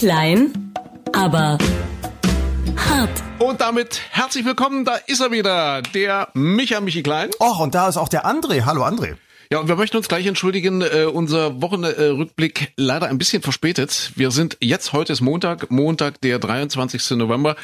Klein, aber hart. Und damit herzlich willkommen, da ist er wieder, der Micha Michi Klein. Och, und da ist auch der André. Hallo André. Ja, und wir möchten uns gleich entschuldigen, äh, unser Wochenrückblick leider ein bisschen verspätet. Wir sind jetzt, heute ist Montag, Montag, der 23. November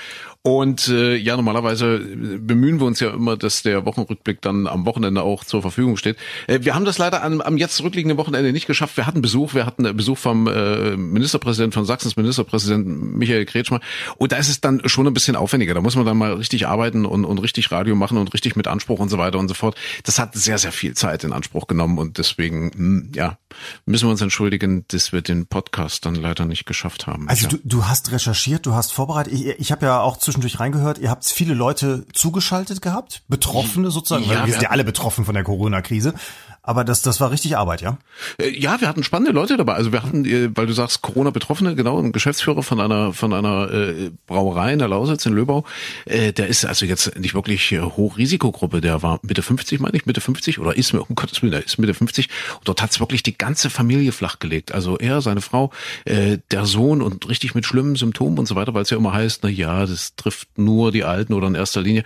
und äh, ja, normalerweise bemühen wir uns ja immer, dass der Wochenrückblick dann am Wochenende auch zur Verfügung steht. Äh, wir haben das leider am, am jetzt zurückliegenden Wochenende nicht geschafft. Wir hatten Besuch, wir hatten Besuch vom äh, Ministerpräsidenten von Sachsens Ministerpräsidenten Michael Kretschmer. Und da ist es dann schon ein bisschen aufwendiger. Da muss man dann mal richtig arbeiten und, und richtig Radio machen und richtig mit Anspruch und so weiter und so fort. Das hat sehr, sehr viel Zeit in Anspruch genommen und deswegen, hm, ja, müssen wir uns entschuldigen, dass wir den Podcast dann leider nicht geschafft haben. Also ja. du, du hast recherchiert, du hast vorbereitet. Ich, ich habe ja auch zwischendurch reingehört. Ihr habt viele Leute zugeschaltet gehabt, Betroffene sozusagen. Ja, weil wir wir sind ja alle betroffen von der Corona-Krise. Aber das, das war richtig Arbeit, ja? Äh, Ja, wir hatten spannende Leute dabei. Also wir hatten, äh, weil du sagst Corona-Betroffene, genau, ein Geschäftsführer von einer von einer äh, Brauerei in der Lausitz in Löbau. Äh, der ist also jetzt nicht wirklich äh, Hochrisikogruppe. Der war Mitte 50, meine ich, Mitte 50 oder ist mir um Gottes Willen, der ist Mitte 50. Und dort hat's wirklich die ganze Familie flachgelegt. Also er, seine Frau, äh, der Sohn und richtig mit schlimmen Symptomen und so weiter, weil es ja immer heißt, na ja, das trifft nur die Alten oder in erster Linie.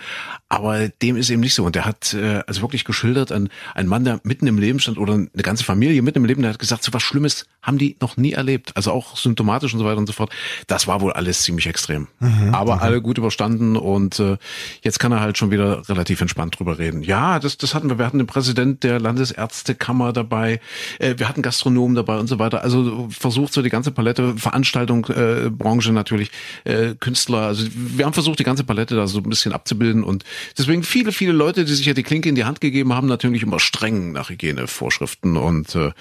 Aber dem ist eben nicht so. Und der hat äh, also wirklich geschildert, ein, ein Mann, der mitten im Leben stand oder eine ganze Familie mitten im Leben, der hat gesagt, so was Schlimmes haben die noch nie erlebt. Also auch symptomatisch und so weiter und so fort. Das war wohl alles ziemlich extrem. Aber alle gut überstanden und äh, jetzt kann er halt schon wieder relativ entspannt drüber reden. Ja, das, das hatten wir. Wir hatten den Präsident der Landesärztekammer dabei, äh, wir hatten Gastronomen dabei und so weiter. Also versucht so die ganze Palette, Veranstaltung, äh, Branche natürlich, äh, Künstler. Also wir haben versucht, die ganze Palette da so ein bisschen abzubilden und deswegen viele, viele Leute, die sich ja die Klinke in die Hand gegeben haben, natürlich immer streng nach Hygienevorschriften und äh,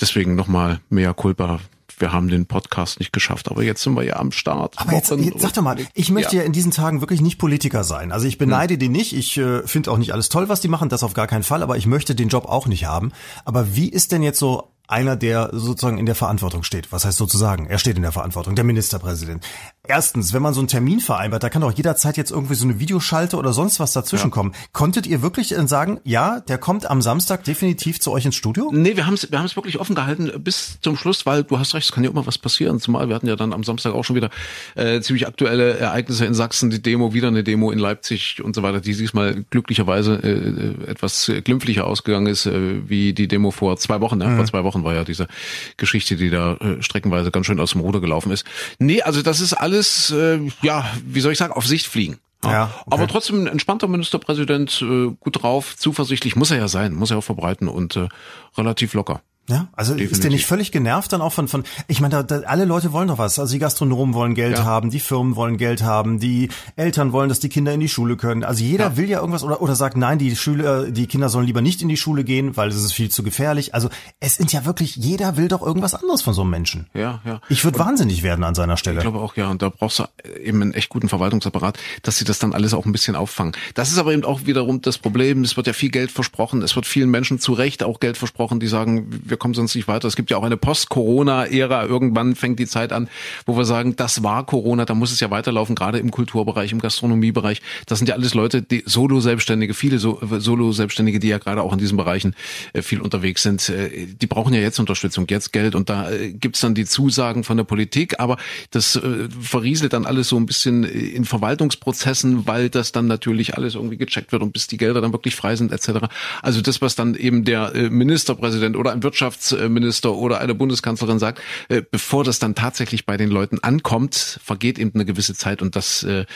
deswegen nochmal mehr Culpa. Wir haben den Podcast nicht geschafft, aber jetzt sind wir ja am Start. Aber jetzt, jetzt sag doch mal, ich möchte ja. in diesen Tagen wirklich nicht Politiker sein. Also ich beneide die nicht. Ich äh, finde auch nicht alles toll, was die machen, das auf gar keinen Fall. Aber ich möchte den Job auch nicht haben. Aber wie ist denn jetzt so einer, der sozusagen in der Verantwortung steht? Was heißt sozusagen? Er steht in der Verantwortung, der Ministerpräsident. Erstens, wenn man so einen Termin vereinbart, da kann doch jederzeit jetzt irgendwie so eine Videoschalte oder sonst was dazwischen kommen. Konntet ihr wirklich äh, sagen, ja, der kommt am Samstag definitiv zu euch ins Studio? Nee, wir haben es wir haben's wirklich offen gehalten bis zum Schluss, weil du hast recht, es kann ja immer was passieren. Zumal wir hatten ja dann am Samstag auch schon wieder äh, ziemlich aktuelle Ereignisse in Sachsen, die Demo, wieder eine Demo in Leipzig und so weiter, die diesmal glücklicherweise äh, etwas glimpflicher ausgegangen ist, äh, wie die Demo vor zwei Wochen. Ne? Vor zwei Wochen war ja diese Geschichte, die da äh, streckenweise ganz schön aus dem Ruder gelaufen ist. Nee, also das ist alles, äh, ja, wie soll ich sagen, auf Sicht fliegen. Ja, okay. Aber trotzdem ein entspannter Ministerpräsident, äh, gut drauf, zuversichtlich, muss er ja sein, muss er auch verbreiten und äh, relativ locker. Ja, also ist der Definitiv. nicht völlig genervt dann auch von, von ich meine, da, da, alle Leute wollen doch was. Also die Gastronomen wollen Geld Ja. haben, die Firmen wollen Geld haben, die Eltern wollen, dass die Kinder in die Schule können. Also jeder Ja. will ja irgendwas oder, oder sagt, nein, die Schüler, die Kinder sollen lieber nicht in die Schule gehen, weil es ist viel zu gefährlich. Also es sind ja wirklich, jeder will doch irgendwas anderes von so einem Menschen. Ja, ja. Ich würde wahnsinnig werden an seiner Ich Stelle. glaube auch, ja. Und da brauchst du eben einen echt guten Verwaltungsapparat, dass sie das dann alles auch ein bisschen auffangen. Das ist aber eben auch wiederum das Problem. Es wird ja viel Geld versprochen. Es wird vielen Menschen zu Recht auch Geld versprochen, die sagen, wir kommen sonst nicht weiter. Es gibt ja auch eine Post-Corona-Ära. Irgendwann fängt die Zeit an, wo wir sagen, das war Corona, da muss es ja weiterlaufen, gerade im Kulturbereich, im Gastronomiebereich. Das sind ja alles Leute, die Solo-Selbstständige, viele So- Solo-Selbstständige, die ja gerade auch in diesen Bereichen äh, viel unterwegs sind. Äh, Die brauchen ja jetzt Unterstützung, jetzt Geld. Und da äh, gibt's dann die Zusagen von der Politik, aber das verrieselt dann alles so ein bisschen in Verwaltungsprozessen, weil das dann natürlich alles irgendwie gecheckt wird und bis die Gelder dann wirklich frei sind etc. Also das, was dann eben der Ministerpräsident oder ein Wirtschaftsminister oder eine Bundeskanzlerin sagt, äh, bevor das dann tatsächlich bei den Leuten ankommt, vergeht eben eine gewisse Zeit und das äh,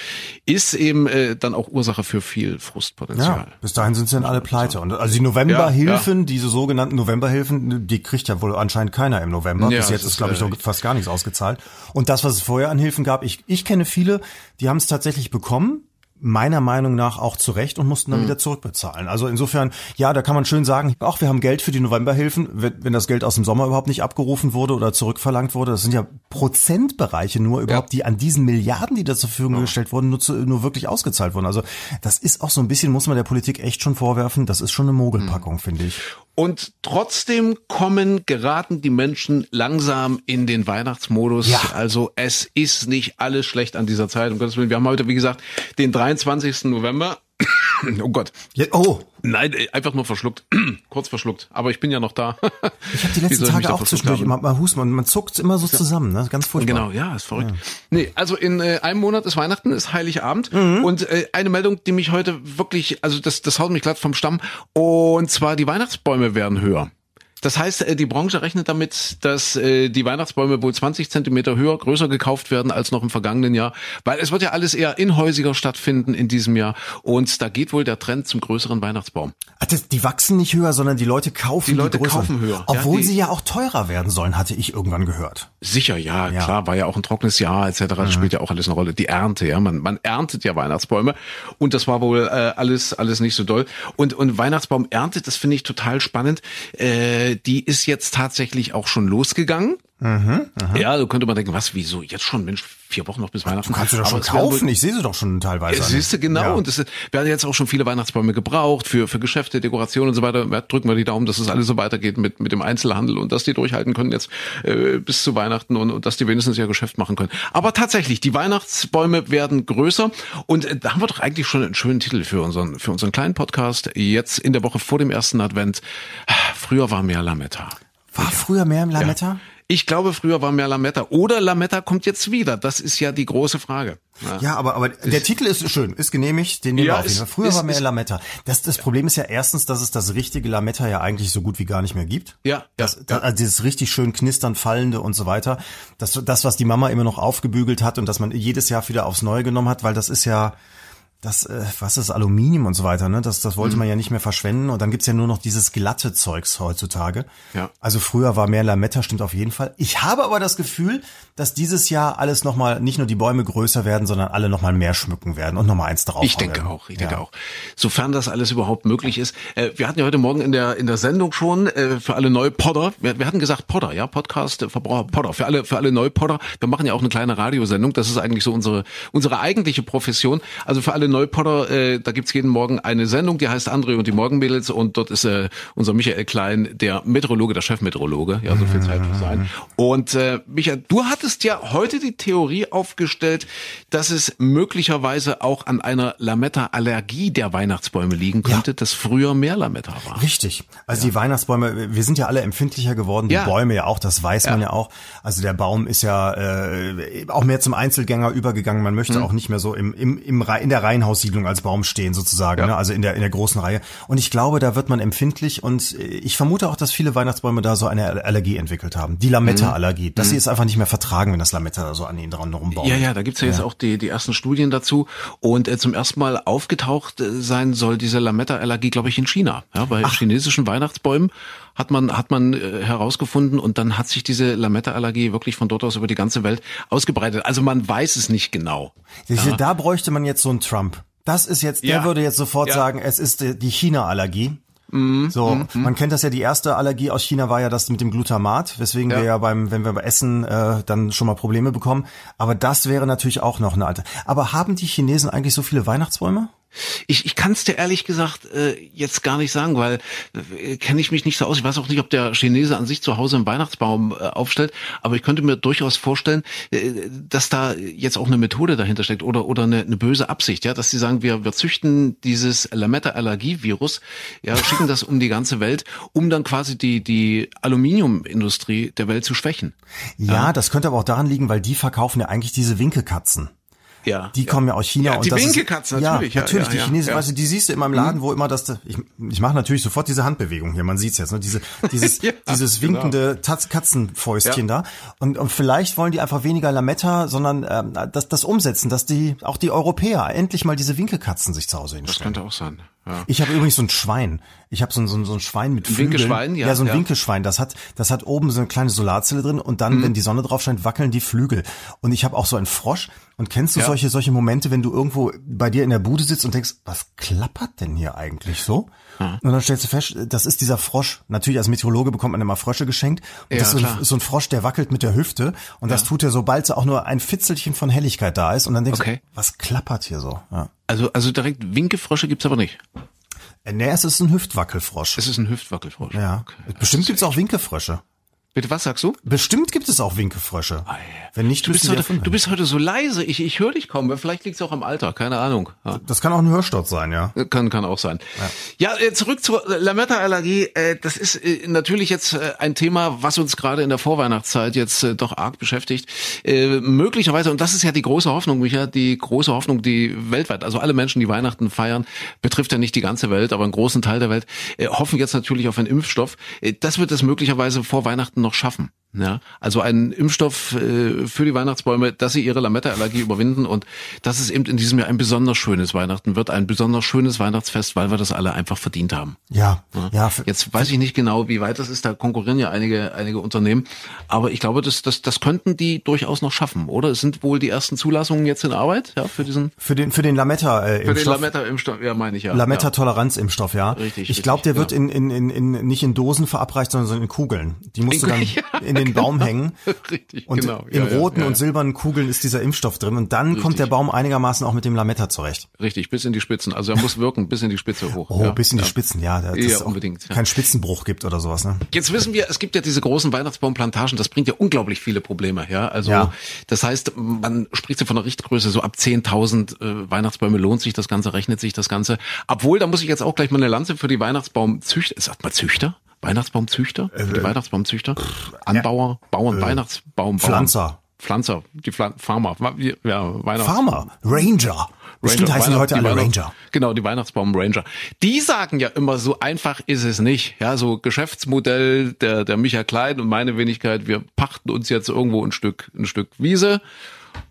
ist eben äh, dann auch Ursache für viel Frustpotenzial. Ja, bis dahin sind sie dann alle pleite. Und also die Novemberhilfen, diese sogenannten Novemberhilfen, die kriegt ja wohl anscheinend keiner im November. Ja, bis jetzt ist, glaube ich, noch richtig. fast gar nichts ausgezahlt. Und das, was es vorher an Hilfen gab, ich, ich kenne viele, die haben es tatsächlich bekommen. Meiner Meinung nach auch zu Recht und mussten Mhm. dann wieder zurückbezahlen. Also insofern, ja, da kann man schön sagen, auch wir haben Geld für die Novemberhilfen, wenn, wenn das Geld aus dem Sommer überhaupt nicht abgerufen wurde oder zurückverlangt wurde. Das sind ja Prozentbereiche nur überhaupt, die an diesen Milliarden, die da zur Verfügung gestellt wurden, nur, zu, nur wirklich ausgezahlt wurden. Also das ist auch so ein bisschen, muss man der Politik echt schon vorwerfen, das ist schon eine Mogelpackung, Mhm. finde ich. Und trotzdem kommen, geraten die Menschen langsam in den Weihnachtsmodus. Ja. Also es ist nicht alles schlecht an dieser Zeit. Um Gottes Willen. Wir haben heute, wie gesagt, den 23. November. oh Gott. Ja, oh. Nein, äh, einfach nur verschluckt. Kurz verschluckt. Aber ich bin ja noch da. ich habe die letzten Tage auch zwischendurch immer mal Husten und man zuckt immer so zusammen, ne? Ganz furchtbar. Genau, ja, ist verrückt. Ja. Nee, also in äh, einem Monat ist Weihnachten, ist Heiligabend mhm. und äh, eine Meldung, die mich heute wirklich, also das, das haut mich glatt vom Stamm und zwar die Weihnachtsbäume werden höher. Das heißt, äh, die Branche rechnet damit, dass äh, die Weihnachtsbäume wohl 20 Zentimeter höher, größer gekauft werden als noch im vergangenen Jahr, weil es wird ja alles eher inhäusiger stattfinden in diesem Jahr und da geht wohl der Trend zum größeren Weihnachtsbaum. Ach, das, die wachsen nicht höher, sondern die Leute kaufen die Leute die kaufen höher, obwohl ja, sie ja auch teurer werden sollen, hatte ich irgendwann gehört. Sicher, ja, ja. klar, war ja auch ein trockenes Jahr etc. Das mhm. spielt ja auch alles eine Rolle. Die Ernte, ja, man, man erntet ja Weihnachtsbäume und das war wohl äh, alles alles nicht so doll und und Weihnachtsbaum erntet, das finde ich total spannend. Äh, die ist jetzt jetzt tatsächlich auch schon losgegangen. Mhm, ja, so könnte man denken, was, wieso jetzt schon, Mensch, vier Wochen noch bis Weihnachten. Du kannst du doch schon kaufen, wohl, ich sehe sie doch schon teilweise. Siehst du, genau, ja. und es werden jetzt auch schon viele Weihnachtsbäume gebraucht für, für Geschäfte, Dekoration und so weiter. Drücken wir die Daumen, dass es alles so weitergeht mit, mit dem Einzelhandel und dass die durchhalten können jetzt äh, bis zu Weihnachten und, und dass die wenigstens ihr Geschäft machen können. Aber tatsächlich, die Weihnachtsbäume werden größer und äh, da haben wir doch eigentlich schon einen schönen Titel für unseren, für unseren kleinen Podcast. Jetzt in der Woche vor dem ersten Advent. Früher war mehr Lametta. War früher mehr im Lametta? Ja. Ich glaube, früher war mehr Lametta. Oder Lametta kommt jetzt wieder. Das ist ja die große Frage. Ja, ja aber, aber der Titel ist schön, ist genehmigt, den nehmen ja, wir auf jeden Fall. Früher ist, war mehr ist, Lametta. Das, das Problem ist ja erstens, dass es das richtige Lametta ja eigentlich so gut wie gar nicht mehr gibt. Ja. Das, ja, das, also dieses richtig schön knistern, fallende und so weiter. Das, das, was die Mama immer noch aufgebügelt hat und dass man jedes Jahr wieder aufs Neue genommen hat, weil das ist ja, das, äh, was ist Aluminium und so weiter, ne? Das, das wollte mhm. man ja nicht mehr verschwenden. Und dann gibt's ja nur noch dieses glatte Zeugs heutzutage. Ja. Also früher war mehr Lametta, stimmt auf jeden Fall. Ich habe aber das Gefühl, dass dieses Jahr alles nochmal, nicht nur die Bäume größer werden, sondern alle nochmal mehr schmücken werden und nochmal eins drauf. Ich denke werden. auch, ich denke auch. Sofern das alles überhaupt möglich ist. Äh, wir hatten ja heute Morgen in der, in der Sendung schon, äh, für alle Neupodder, wir, wir hatten gesagt Podder, ja, Podcast, äh, Verbraucher Podder, für alle, für alle Neupodder. Wir machen ja auch eine kleine Radiosendung. Das ist eigentlich so unsere, unsere eigentliche Profession. Also für alle Neupodder, äh, da gibt's jeden Morgen eine Sendung, die heißt André und die Morgenmädels und dort ist äh, unser Michael Klein, der Meteorologe, der Chefmeteorologe. Ja, so viel Zeit muss sein. Und äh, Michael, du hattest ja heute die Theorie aufgestellt, dass es möglicherweise auch an einer Lametta-Allergie der Weihnachtsbäume liegen könnte, ja. dass früher mehr Lametta war. Richtig. Also ja. die Weihnachtsbäume, wir sind ja alle empfindlicher geworden, die ja. Bäume ja auch, das weiß man ja auch. Also der Baum ist ja äh, auch mehr zum Einzelgänger übergegangen. Man möchte mhm. auch nicht mehr so im, im, im in der Reihenhaussiedlung als Baum stehen sozusagen, ne? also in der in der großen Reihe. Und ich glaube, da wird man empfindlich und ich vermute auch, dass viele Weihnachtsbäume da so eine Allergie entwickelt haben. Die Lametta-Allergie, dass mhm. sie es einfach nicht mehr vertragen, wenn das Lametta so an ihnen dran rumbauen. Ja, ja, da gibt's ja, ja. jetzt auch die, die ersten Studien dazu. Und äh, zum ersten Mal aufgetaucht äh, sein soll diese Lametta-Allergie, glaube ich, in China. Ja, bei Ach. chinesischen Weihnachtsbäumen hat man hat man äh, herausgefunden und dann hat sich diese Lametta-Allergie wirklich von dort aus über die ganze Welt ausgebreitet. Also man weiß es nicht genau. Ja. Da bräuchte man jetzt so einen Trump. Das ist jetzt, der ja. würde jetzt sofort ja. sagen, es ist die China-Allergie. Mm, so, mm, man kennt das ja, die erste Allergie aus China war ja das mit dem Glutamat, weswegen ja. wir ja beim, wenn wir bei Essen äh, dann schon mal Probleme bekommen. Aber das wäre natürlich auch noch eine alte. Aber haben die Chinesen eigentlich so viele Weihnachtsbäume? Ich, ich kann es dir ehrlich gesagt äh, jetzt gar nicht sagen, weil äh, kenne ich mich nicht so aus. Ich weiß auch nicht, ob der Chinese an sich zu Hause einen Weihnachtsbaum äh, aufstellt, aber ich könnte mir durchaus vorstellen, äh, dass da jetzt auch eine Methode dahinter steckt oder oder eine, eine böse Absicht, ja, dass sie sagen, wir wir züchten dieses Lametta-Allergie-Virus, ja, schicken das um die ganze Welt, um dann quasi die die Aluminiumindustrie der Welt zu schwächen. Ja, ja, das könnte aber auch daran liegen, weil die verkaufen ja eigentlich diese Winkelkatzen. Ja, die ja. kommen ja aus China. Ja, die Winkelkatzen natürlich. Ja, natürlich, die Chinesischen, weißt du, die siehst du immer im Laden, mhm. wo immer das, ich, ich mache natürlich sofort diese Handbewegung hier, man sieht's jetzt, ne? diese, dieses, dieses genau. winkende genau. Katzenfäustchen da. Und, und vielleicht wollen die einfach weniger Lametta, sondern ähm, das, das umsetzen, dass die, auch die Europäer endlich mal diese Winkelkatzen sich zu Hause hinstellen. Das könnte auch sein. Ja. Ich habe übrigens so ein Schwein. Ich habe so ein, so, so ein Schwein mit Flügeln. Winkelschwein, ja. Ja, so ein ja. Winkelschwein. Das hat, das hat oben so eine kleine Solarzelle drin und dann, mhm. wenn die Sonne drauf scheint, wackeln die Flügel. Und ich habe auch so einen Frosch. Und kennst du ja. solche, solche Momente, wenn du irgendwo bei dir in der Bude sitzt und denkst, was klappert denn hier eigentlich so? Mhm. Und dann stellst du fest, das ist dieser Frosch. Natürlich als Meteorologe bekommt man immer Frösche geschenkt. Und ja, das ist so ein, so ein, Frosch, der wackelt mit der Hüfte. Und das tut er, sobald auch nur ein Fitzelchen von Helligkeit da ist. Und dann denkst okay. du, was klappert hier so? Ja. Also, also direkt Winkefrösche gibt's aber nicht. Äh, nee, es ist ein Hüftwackelfrosch. Es ist ein Hüftwackelfrosch. Ja. Okay. Bestimmt gibt's auch Winkefrösche. Bitte, was sagst du? Bestimmt gibt es auch Winkefrösche. Wenn nicht, Du bist, heute, du bist heute so leise. Ich, ich höre dich kaum. Vielleicht liegt es auch am Alter. Keine Ahnung. Ja. Das kann auch ein Hörsturz sein, ja. Kann, kann auch sein. Ja, äh, zurück zur Lametta-Allergie. Äh, Das ist äh, natürlich jetzt ein Thema, was uns gerade in der Vorweihnachtszeit jetzt doch arg beschäftigt. Möglicherweise, und das ist ja die große Hoffnung, Micha, die große Hoffnung, die weltweit, also alle Menschen, die Weihnachten feiern, betrifft ja nicht die ganze Welt, aber einen großen Teil der Welt, hoffen jetzt natürlich auf einen Impfstoff. Das wird es möglicherweise vor Weihnachten noch schaffen. Ja, also ein Impfstoff äh, für die Weihnachtsbäume, dass sie ihre Lametta-Allergie überwinden und dass es eben in diesem Jahr ein besonders schönes Weihnachten wird, ein besonders schönes Weihnachtsfest, weil wir das alle einfach verdient haben. Ja, ja. für- Jetzt weiß ich nicht genau, wie weit das ist. Da konkurrieren ja einige, einige Unternehmen. Aber ich glaube, das, das, das könnten die durchaus noch schaffen, oder? Es sind wohl die ersten Zulassungen jetzt in Arbeit, ja, für diesen, Für den, für den Lametta, äh, für den Impfstoff. Lametta-Impfstoff, ja, meine ich ja. Lametta-Toleranz-Impfstoff, ja. Richtig, Ich glaube, der richtig, wird in, in, in, in, nicht in Dosen verabreicht, sondern in Kugeln. Die musst In du dann ja, in den Baum hängen. Richtig, Und genau. in Ja, roten ja, und ja. silbernen Kugeln ist dieser Impfstoff drin. Und dann kommt der Baum einigermaßen auch mit dem Lametta zurecht. Richtig, bis in die Spitzen. Also er muss wirken, bis in die Spitze hoch. Oh, bis in die. Spitzen, ja. Dass Ja, unbedingt. Kein Spitzenbruch gibt oder sowas, ne? Jetzt wissen wir, es gibt ja diese großen Weihnachtsbaumplantagen, das bringt ja unglaublich viele Probleme, ja. Also das heißt, man spricht ja von einer Richtgröße, so ab 10.000 äh, Weihnachtsbäume lohnt sich das Ganze, rechnet sich das Ganze. Obwohl, da muss ich jetzt auch gleich mal eine Lanze für die Weihnachtsbaumzüchter, sagt man Züchter? Weihnachtsbaumzüchter? Für die Weihnachtsbaumzüchter? Anbauer, Bauern, Weihnachtsbaum, Pflanzer. Pflanzer, die Pflan Farmer, ja, Weihnachts Farmer, Ranger. Bestimmt heißen die heute alle Ranger. Genau, die Weihnachtsbaum Ranger. Die sagen ja immer, so einfach ist es nicht. Ja, so Geschäftsmodell der, der Micha Klein und meine Wenigkeit, wir pachten uns jetzt irgendwo ein Stück, ein Stück Wiese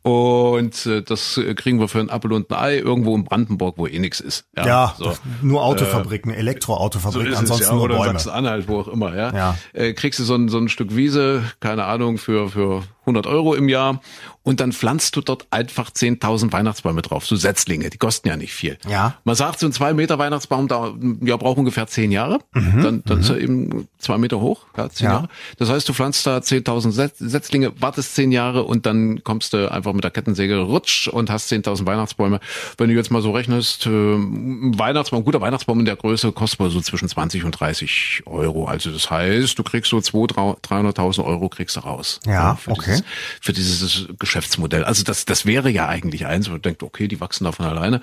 und äh, das äh, kriegen wir für ein Apfel und ein Ei irgendwo in Brandenburg, wo eh nichts ist. Ja, so. nur Autofabriken, So Elektroautofabriken, ist ansonsten es ja, nur oder Bäume. Sachsen-Anhalt, wo auch immer, ja. Ja. Äh, kriegst du so ein, so ein Stück Wiese, keine Ahnung, für, für 100 Euro im Jahr und dann pflanzt du dort einfach 10.000 Weihnachtsbäume drauf, so Setzlinge, die kosten ja nicht viel. Ja. Man sagt, so ein zwei Meter Weihnachtsbaum da, ja, braucht ungefähr zehn Jahre, dann, dann ist er eben zwei Meter hoch, ja, zehn Mhm, Ja. Jahre. Das heißt, du pflanzt da 10.000 Setz- Setzlinge, wartest zehn Jahre und dann kommst du einfach mit der Kettensäge rutsch und hast 10.000 Weihnachtsbäume. Wenn du jetzt mal so rechnest, äh, ein Weihnachtsbaum, ein guter Weihnachtsbaum in der Größe kostet mal so zwischen 20 und 30 Euro. Also das heißt, du kriegst so 200.000, 300.000 Euro kriegst du raus. Ja, für okay. Dieses, für dieses Geschäftsmodell. Also das, das wäre ja eigentlich eins, man denkt, okay, die wachsen da von alleine.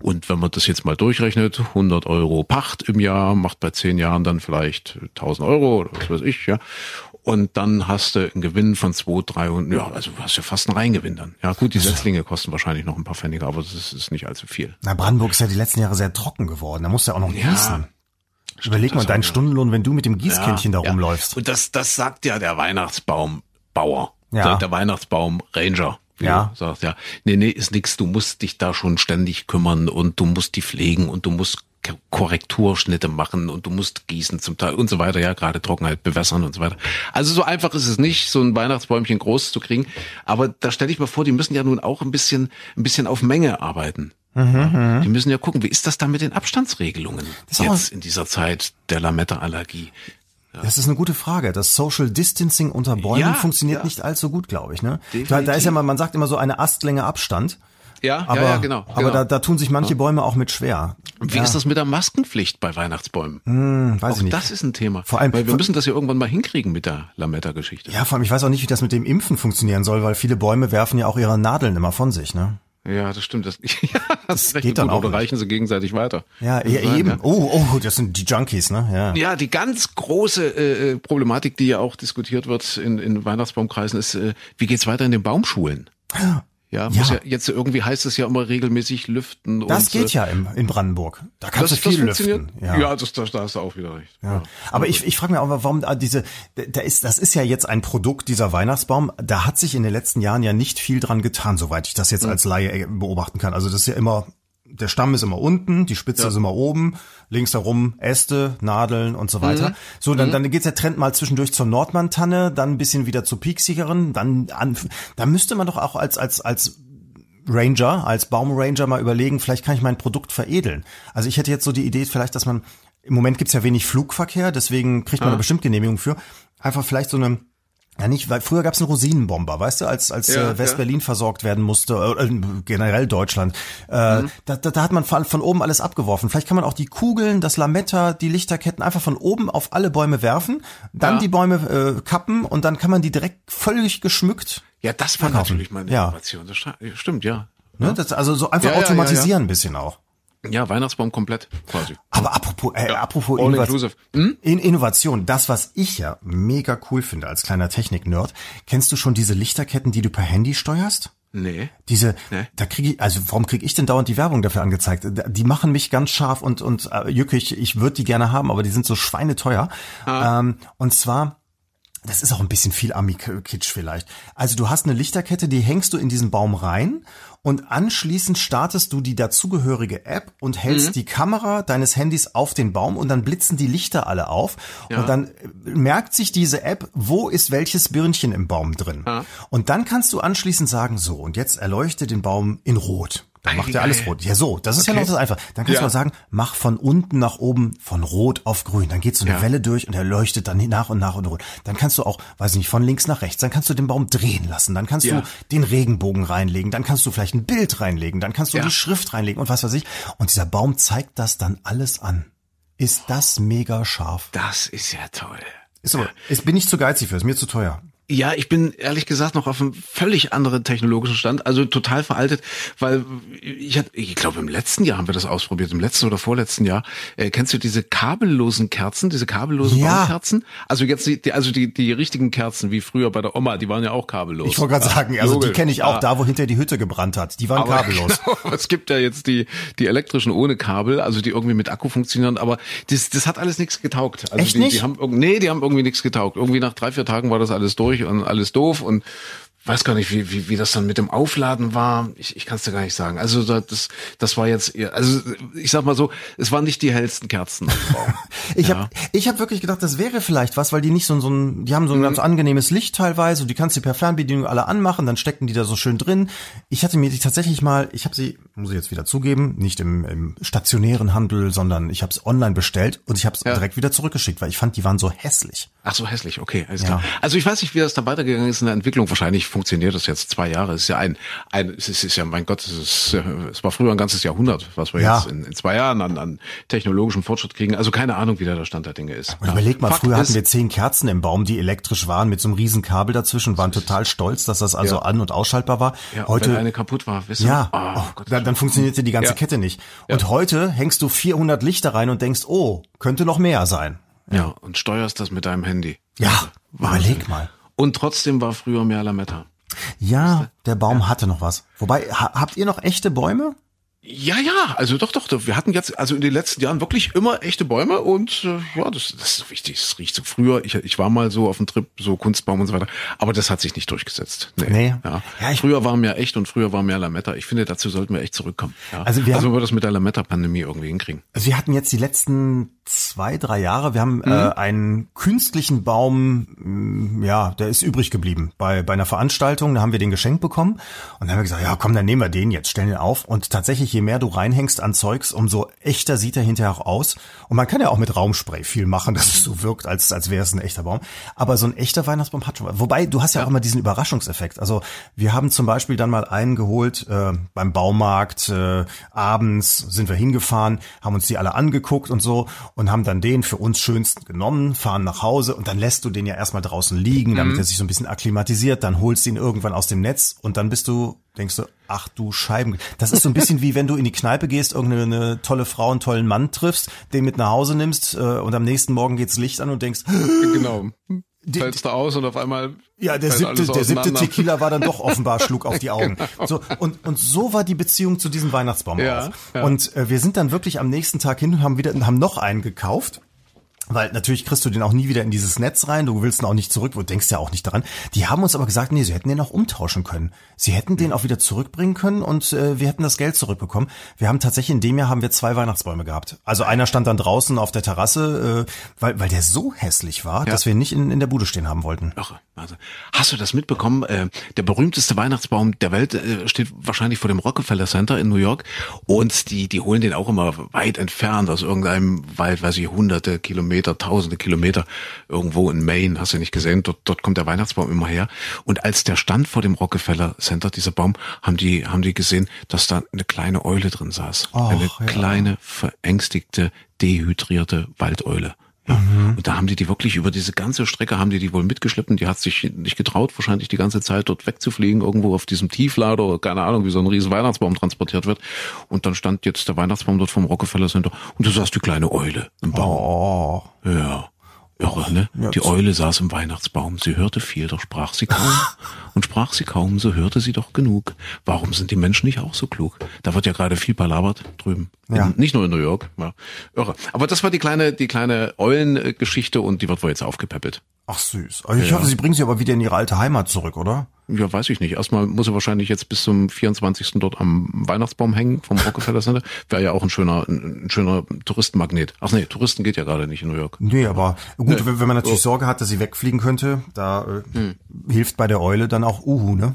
Und wenn man das jetzt mal durchrechnet, 100 Euro Pacht im Jahr, macht bei zehn Jahren dann vielleicht 1000 Euro oder was weiß ich, ja. Und dann hast du einen Gewinn von 200, 300, ja, also hast du fast einen Reingewinn dann. Ja gut, die Setzlinge kosten wahrscheinlich noch ein paar Pfennige, aber das ist, ist nicht allzu viel. Na, Brandenburg ist ja die letzten Jahre sehr trocken geworden. Da musst du ja auch noch Ja. gießen. Überleg mal deinen. Stundenlohn, wenn du mit dem Gießkännchen da ja. rumläufst. Und das, das sagt ja der Weihnachtsbaumbauer, Ja. der, der Weihnachtsbaum Ranger. Wie Ja. du sagst, ja. Nee, nee, ist nix. Du musst dich da schon ständig kümmern und du musst die pflegen und du musst Korrekturschnitte machen und du musst gießen zum Teil und so weiter, ja, gerade Trockenheit bewässern und so weiter. Also so einfach ist es nicht, so ein Weihnachtsbäumchen groß zu kriegen. Aber da stelle ich mir vor, die müssen ja nun auch ein bisschen, ein bisschen auf Menge arbeiten. Die müssen ja gucken, wie ist das da mit den Abstandsregelungen jetzt in dieser Zeit der Lametta-Allergie? Das ist eine gute Frage. Das Social Distancing unter Bäumen Ja, funktioniert ja. nicht allzu gut, glaube ich. Ne? Da, da ist ja mal, man sagt immer so eine Astlänge Abstand. Ja, Aber, ja, ja, genau. aber genau. da, da tun sich manche Bäume auch mit schwer. Und wie ist das mit der Maskenpflicht bei Weihnachtsbäumen? Hm, weiß Auch ich nicht. das ist ein Thema. Vor allem- Weil wir müssen das ja irgendwann mal hinkriegen mit der Lametta-Geschichte. Ja, vor allem, ich weiß auch nicht, wie das mit dem Impfen funktionieren soll, weil viele Bäume werfen ja auch ihre Nadeln immer von sich, ne? Ja, das stimmt. Das, ja, das recht geht dann gut, auch reichen sie gegenseitig weiter. Ja, ja eben. ja. Oh, oh, das sind die Junkies, ne? Ja. Ja, die ganz große äh, äh, Problematik, die ja auch diskutiert wird in, in Weihnachtsbaumkreisen, ist, äh, wie geht's weiter in den Baumschulen? Ja, ja. Ja. jetzt irgendwie heißt es ja immer regelmäßig lüften. Das und, geht äh, ja im, in Brandenburg. Da kannst das du viel lüften. Ja, das, das, da hast du auch wieder recht. Ja. Aber ich, ich frage mich auch, warum da diese, da ist, das ist ja jetzt ein Produkt dieser Weihnachtsbaum. Da hat sich in den letzten Jahren ja nicht viel dran getan, soweit ich das jetzt als Laie äh, beobachten kann. Also das ist ja immer, der Stamm ist immer unten, die Spitze ist immer oben, links herum Äste, Nadeln und so weiter. So, dann, dann geht's der Trend mal zwischendurch zur Nordmann-Tanne, dann ein bisschen wieder zur Pieksigeren, dann an, da müsste man doch auch als, als, als Ranger, als Baumranger mal überlegen, vielleicht kann ich mein Produkt veredeln. Also ich hätte jetzt so die Idee vielleicht, dass man, im Moment gibt's ja wenig Flugverkehr, deswegen kriegt man da bestimmt Genehmigung für, einfach vielleicht so eine Ja, nicht, weil früher gab es einen Rosinenbomber, weißt du, als als Ja, äh, West-Berlin ja. versorgt werden musste, äh, äh, generell Deutschland. Äh, Mhm. da, da, da hat man von, von oben alles abgeworfen. Vielleicht kann man auch die Kugeln, das Lametta, die Lichterketten einfach von oben auf alle Bäume werfen, dann Ja. die Bäume äh, kappen und dann kann man die direkt völlig geschmückt. Ja, das war Verkaufen. natürlich meine Ja. Innovation. Das stimmt, ja. Ne? Das, also so einfach automatisieren ein bisschen auch. Ja, Weihnachtsbaum komplett quasi. Aber apropos, äh, apropos all Innova- inclusive. Hm? In Innovation, das, was ich ja mega cool finde als kleiner Technik-Nerd, kennst du schon diese Lichterketten, die du per Handy steuerst? Nee. Diese, Nee. da kriege ich, also warum kriege ich denn dauernd die Werbung dafür angezeigt? Die machen mich ganz scharf und und äh, jückig. Ich würde die gerne haben, aber die sind so schweineteuer. Ähm, und zwar das ist auch ein bisschen viel Ami-Kitsch vielleicht. Also du hast eine Lichterkette, die hängst du in diesen Baum rein und anschließend startest du die dazugehörige App und hältst die Kamera deines Handys auf den Baum und dann blitzen die Lichter alle auf Ja. und dann äh, merkt sich diese App, wo ist welches Birnchen im Baum drin. Ja. Und dann kannst du anschließend sagen, so und jetzt erleuchte den Baum in Rot. Dann macht er alles rot. Ja, so, das ist ja Okay. noch das einfach. Dann kannst Ja. du mal sagen, mach von unten nach oben von rot auf grün. Dann geht so eine Ja. Welle durch und er leuchtet dann nach und nach und rot. Dann kannst du auch, weiß nicht, von links nach rechts, dann kannst du den Baum drehen lassen. Dann kannst Ja. du den Regenbogen reinlegen. Dann kannst du vielleicht ein Bild reinlegen. Dann kannst du Ja. die Schrift reinlegen und was weiß ich. Und dieser Baum zeigt das dann alles an. Ist das mega scharf. Das ist ja toll. Ist aber, ist, bin ich zu geizig für, ist mir zu teuer. Ja, ich bin ehrlich gesagt noch auf einem völlig anderen technologischen Stand, also total veraltet, weil ich hatte, ich glaube im letzten Jahr haben wir das ausprobiert, im letzten oder vorletzten Jahr. Äh, kennst du diese kabellosen Kerzen, diese kabellosen Ja. Baumkerzen? Also jetzt die, die- also die die richtigen Kerzen wie früher bei der Oma, die waren ja auch kabellos. Ich wollte gerade sagen, also die logisch. kenne ich auch, Ja. da wo hinter die Hütte gebrannt hat. Die waren Aber kabellos. Genau, es gibt ja jetzt die, die elektrischen ohne Kabel, also die irgendwie mit Akku funktionieren, aber das, das hat alles nichts getaugt. Also Echt die, nicht? Die haben, nee, die haben irgendwie nichts getaugt. Irgendwie nach drei, vier Tagen war das alles durch und alles doof und weiß gar nicht, wie, wie, wie das dann mit dem Aufladen war. Ich, ich kann es dir gar nicht sagen. Also da- das, das war jetzt, also ich sag mal so, es waren nicht die hellsten Kerzen. Ich Ja. hab, ich hab wirklich gedacht, das wäre vielleicht was, weil die nicht so, so ein, die haben so ein ganz angenehmes Licht teilweise, und die kannst du per Fernbedienung alle anmachen, dann stecken die da so schön drin. Ich hatte mir die tatsächlich mal, ich habe sie, muss ich jetzt wieder zugeben, nicht im, im stationären Handel, sondern ich habe es online bestellt und ich habe es Ja. direkt wieder zurückgeschickt, weil ich fand, die waren so hässlich. Ach so, hässlich, okay, alles Ja. klar. Also ich weiß nicht, wie das da weitergegangen ist in der Entwicklung. Wahrscheinlich funktioniert das jetzt zwei Jahre. Es ist ja ein, ein es ist, ist ja, mein Gott, es ist, äh, es war früher ein ganzes Jahrhundert, was wir Ja. jetzt in, in zwei Jahren an, an technologischem Fortschritt kriegen. Also keine Ahnung, wie da der Stand der Dinge ist. Und Ja. überleg mal, Fakt früher hatten wir zehn Kerzen im Baum, die elektrisch waren, mit so einem riesen Kabel dazwischen, waren total stolz, dass das also Ja. an- und ausschaltbar war. ja, Heute wenn eine kaputt war, wisst ihr? Ja, Oh, oh, Gott, dann, dann funktionierte die ganze. Kette nicht. Und heute hängst du 400 Lichter rein und denkst, oh, könnte noch mehr sein. ja, und steuerst das mit deinem Handy. Ja, überleg mal. Und trotzdem war früher mehr Lametta. Ja, der Baum hatte noch was. Wobei, ha, habt ihr noch echte Bäume? Ja, ja, also doch, doch. Wir hatten jetzt, also in den letzten Jahren wirklich immer echte Bäume und äh, ja, das, das ist wichtig. Es riecht so früher. Ich, ich war mal so auf dem Trip, so Kunstbaum und so weiter, aber das hat sich nicht durchgesetzt. Nee. Ja. Ja, ich- früher war mehr echt und früher war mehr Lametta. Ich finde, dazu sollten wir echt zurückkommen. Ja. Also wir also haben- wir das mit der Lametta-Pandemie irgendwie hinkriegen. Also wir hatten jetzt die letzten zwei, drei Jahre, wir haben Mhm. äh, einen künstlichen Baum, mh, ja, der ist übrig geblieben bei, bei einer Veranstaltung, da haben wir den geschenkt bekommen und dann haben wir gesagt, ja komm, dann nehmen wir den jetzt, stellen den auf und tatsächlich, je mehr du reinhängst an Zeugs, umso echter sieht er hinterher auch aus. Und man kann ja auch mit Raumspray viel machen, dass es so wirkt, als, als wäre es ein echter Baum, aber so ein echter Weihnachtsbaum hat schon was. Wobei, du hast ja, auch immer diesen Überraschungseffekt, also wir haben zum Beispiel dann mal einen geholt äh, beim Baumarkt, äh, abends sind wir hingefahren, haben uns die alle angeguckt und so und haben dann den für uns schönsten genommen, fahren nach Hause und dann lässt du den ja erstmal draußen liegen, damit er sich so ein bisschen akklimatisiert, dann holst du ihn irgendwann aus dem Netz und dann bist du, denkst du, ach du Scheiben. Das ist so ein bisschen wie wenn du in die Kneipe gehst, irgendeine tolle Frau, einen tollen Mann triffst, den mit nach Hause nimmst äh, und am nächsten Morgen geht's Licht an und denkst, Genau. Fällst du aus und auf einmal ja, der siebte, der siebte. Tequila war dann doch offenbar Schluck auf die Augen. So, und, und so war die Beziehung zu diesem Weihnachtsbaum Ja, auch. ja. Und äh, wir sind dann wirklich am nächsten Tag hin und haben wieder, haben noch einen gekauft. Weil natürlich kriegst du den auch nie wieder in dieses Netz rein, du willst ihn auch nicht zurück, du denkst ja auch nicht daran. Die haben uns aber gesagt, nee, sie hätten den auch umtauschen können. Sie hätten den auch wieder zurückbringen können und äh, wir hätten das Geld zurückbekommen. Wir haben tatsächlich in dem Jahr haben wir zwei Weihnachtsbäume gehabt. Also einer stand dann draußen auf der Terrasse, äh, weil, weil der so hässlich war, dass wir ihn nicht in, in der Bude stehen haben wollten. Irre. Also, hast du das mitbekommen? Äh, der berühmteste Weihnachtsbaum der Welt äh, steht wahrscheinlich vor dem Rockefeller Center in New York und die die holen den auch immer weit entfernt aus irgendeinem Wald, weiß ich, hunderte Kilometer Kilometer, tausende Kilometer irgendwo in Maine, hast du nicht gesehen, dort, dort kommt der Weihnachtsbaum immer her. Und als der stand vor dem Rockefeller Center, dieser Baum, haben die, haben die gesehen, dass da eine kleine Eule drin saß. Och, eine ja. kleine, verängstigte, dehydrierte Waldeule. Ja. Mhm. Und da haben die die wirklich über diese ganze Strecke haben die die wohl mitgeschleppt und die hat sich nicht getraut, wahrscheinlich die ganze Zeit dort wegzufliegen, irgendwo auf diesem Tieflader oder keine Ahnung, wie so ein riesen Weihnachtsbaum transportiert wird. Und dann stand jetzt der Weihnachtsbaum dort vom Rockefeller Center und du saß die kleine Eule im Baum. Oh. Ja. Irre, ne? Ja, die Eule saß im Weihnachtsbaum. Sie hörte viel, doch sprach sie kaum. Und sprach sie kaum, so hörte sie doch genug. Warum sind die Menschen nicht auch so klug? Da wird ja gerade viel palabert drüben. Ja. In, nicht nur in New York. Ja. Irre. Aber das war die kleine, die kleine Eulengeschichte und die wird wohl jetzt aufgepäppelt. Ach süß. Ich hoffe, sie bringen sie aber wieder in ihre alte Heimat zurück, oder? Ja, weiß ich nicht. Erstmal muss er wahrscheinlich jetzt bis zum 24. dort am Weihnachtsbaum hängen vom Rockefeller Center. Wäre ja auch ein schöner, ein, schöner Touristenmagnet. Ach nee, Touristen geht ja gerade nicht in New York. Nee, aber gut, wenn, wenn man natürlich Sorge hat, dass sie wegfliegen könnte, da äh, Hm. hilft bei der Eule dann auch Uhu, ne?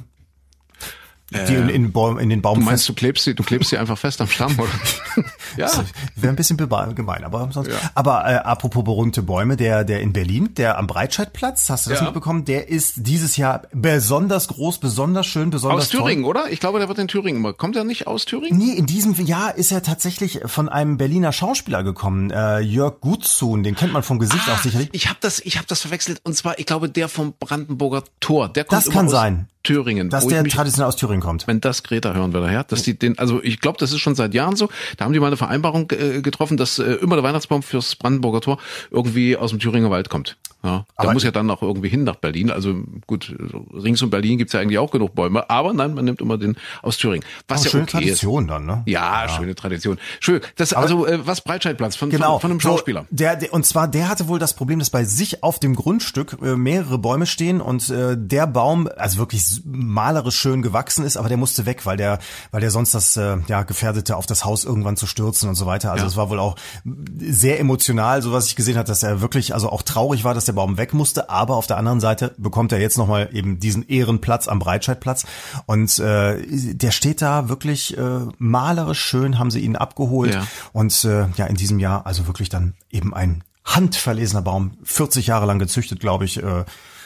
Die in, in, Baum, in den Baum Äh, Du meinst, du klebst sie, du klebst sie einfach fest am Stamm, oder? ja. Wäre ein bisschen gemein, aber sonst. Ja. Aber äh, apropos berühmte Bäume, der der in Berlin, der am Breitscheidplatz, hast du das Ja. mitbekommen? Der ist dieses Jahr besonders groß, besonders schön, besonders Aus Thüringen, oder? Ich glaube, der wird in Thüringen immer. Kommt er nicht aus Thüringen? Nee, in diesem Jahr ist er tatsächlich von einem Berliner Schauspieler gekommen, äh, Jörg Gutzun, den kennt man vom Gesicht auch sicherlich. Ich habe das, ich habe das verwechselt. Und zwar, ich glaube, der vom Brandenburger Tor. Der kommt Das kann aus sein. Thüringen. Dass der traditionell aus Thüringen kommt. wenn das Greta hören würde, ja, dass die den, also ich glaube, das ist schon seit Jahren so. Da haben die mal eine Vereinbarung äh, getroffen, dass äh, immer der Weihnachtsbaum fürs Brandenburger Tor irgendwie aus dem Thüringer Wald kommt. Ja, der Aber- muss ja dann auch irgendwie hin nach Berlin. Also gut, rings um Berlin gibt's ja eigentlich auch genug Bäume, aber nein, man nimmt immer den aus Thüringen. Was ja schöne okay ist. Tradition dann, ne? Ja, schöne Tradition. Schön. Das also äh, was Breitscheidplatz von, Genau. von, von einem So, Schauspieler. der, der, und zwar, der hatte wohl das Problem, dass bei sich auf dem Grundstück äh, mehrere Bäume stehen und äh, der Baum, also wirklich malerisch schön gewachsen ist, aber der musste weg, weil der, weil der sonst das äh, ja gefährdete, auf das Haus irgendwann zu stürzen und so weiter. Also Ja. es war wohl auch sehr emotional, so was ich gesehen habe, dass er wirklich, also auch traurig war, dass der Baum weg musste, aber auf der anderen Seite bekommt er jetzt nochmal eben diesen Ehrenplatz am Breitscheidplatz und äh, der steht da wirklich äh, malerisch schön, haben sie ihn abgeholt Ja. und äh, ja, in diesem Jahr also wirklich dann eben ein handverlesener Baum, 40 Jahre lang gezüchtet, glaube ich, äh,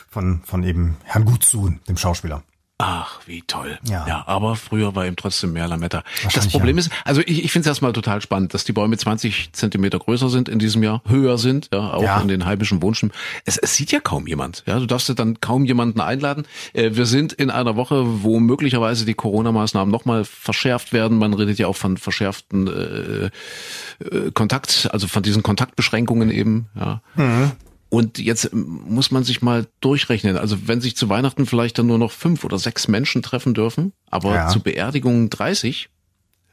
von, von eben Herrn Gutzun, dem Schauspieler. Ach, wie toll. Ja. ja, aber früher war eben trotzdem mehr Lametta. Das Problem ja. ist, also ich, ich finde es erstmal total spannend, dass die Bäume 20 Zentimeter größer sind in diesem Jahr, höher sind, ja, auch Ja. in den heimischen Wohnstimmen. Es, es sieht ja kaum jemand. Ja, du darfst ja dann kaum jemanden einladen. Äh, wir sind in einer Woche, wo möglicherweise die Corona-Maßnahmen nochmal verschärft werden. Man redet ja auch von verschärften äh, äh, Kontakt, also von diesen Kontaktbeschränkungen eben. Ja. Mhm. Und jetzt muss man sich mal durchrechnen. Also wenn sich zu Weihnachten vielleicht dann nur noch fünf oder sechs Menschen treffen dürfen, aber Ja. zu Beerdigungen 30,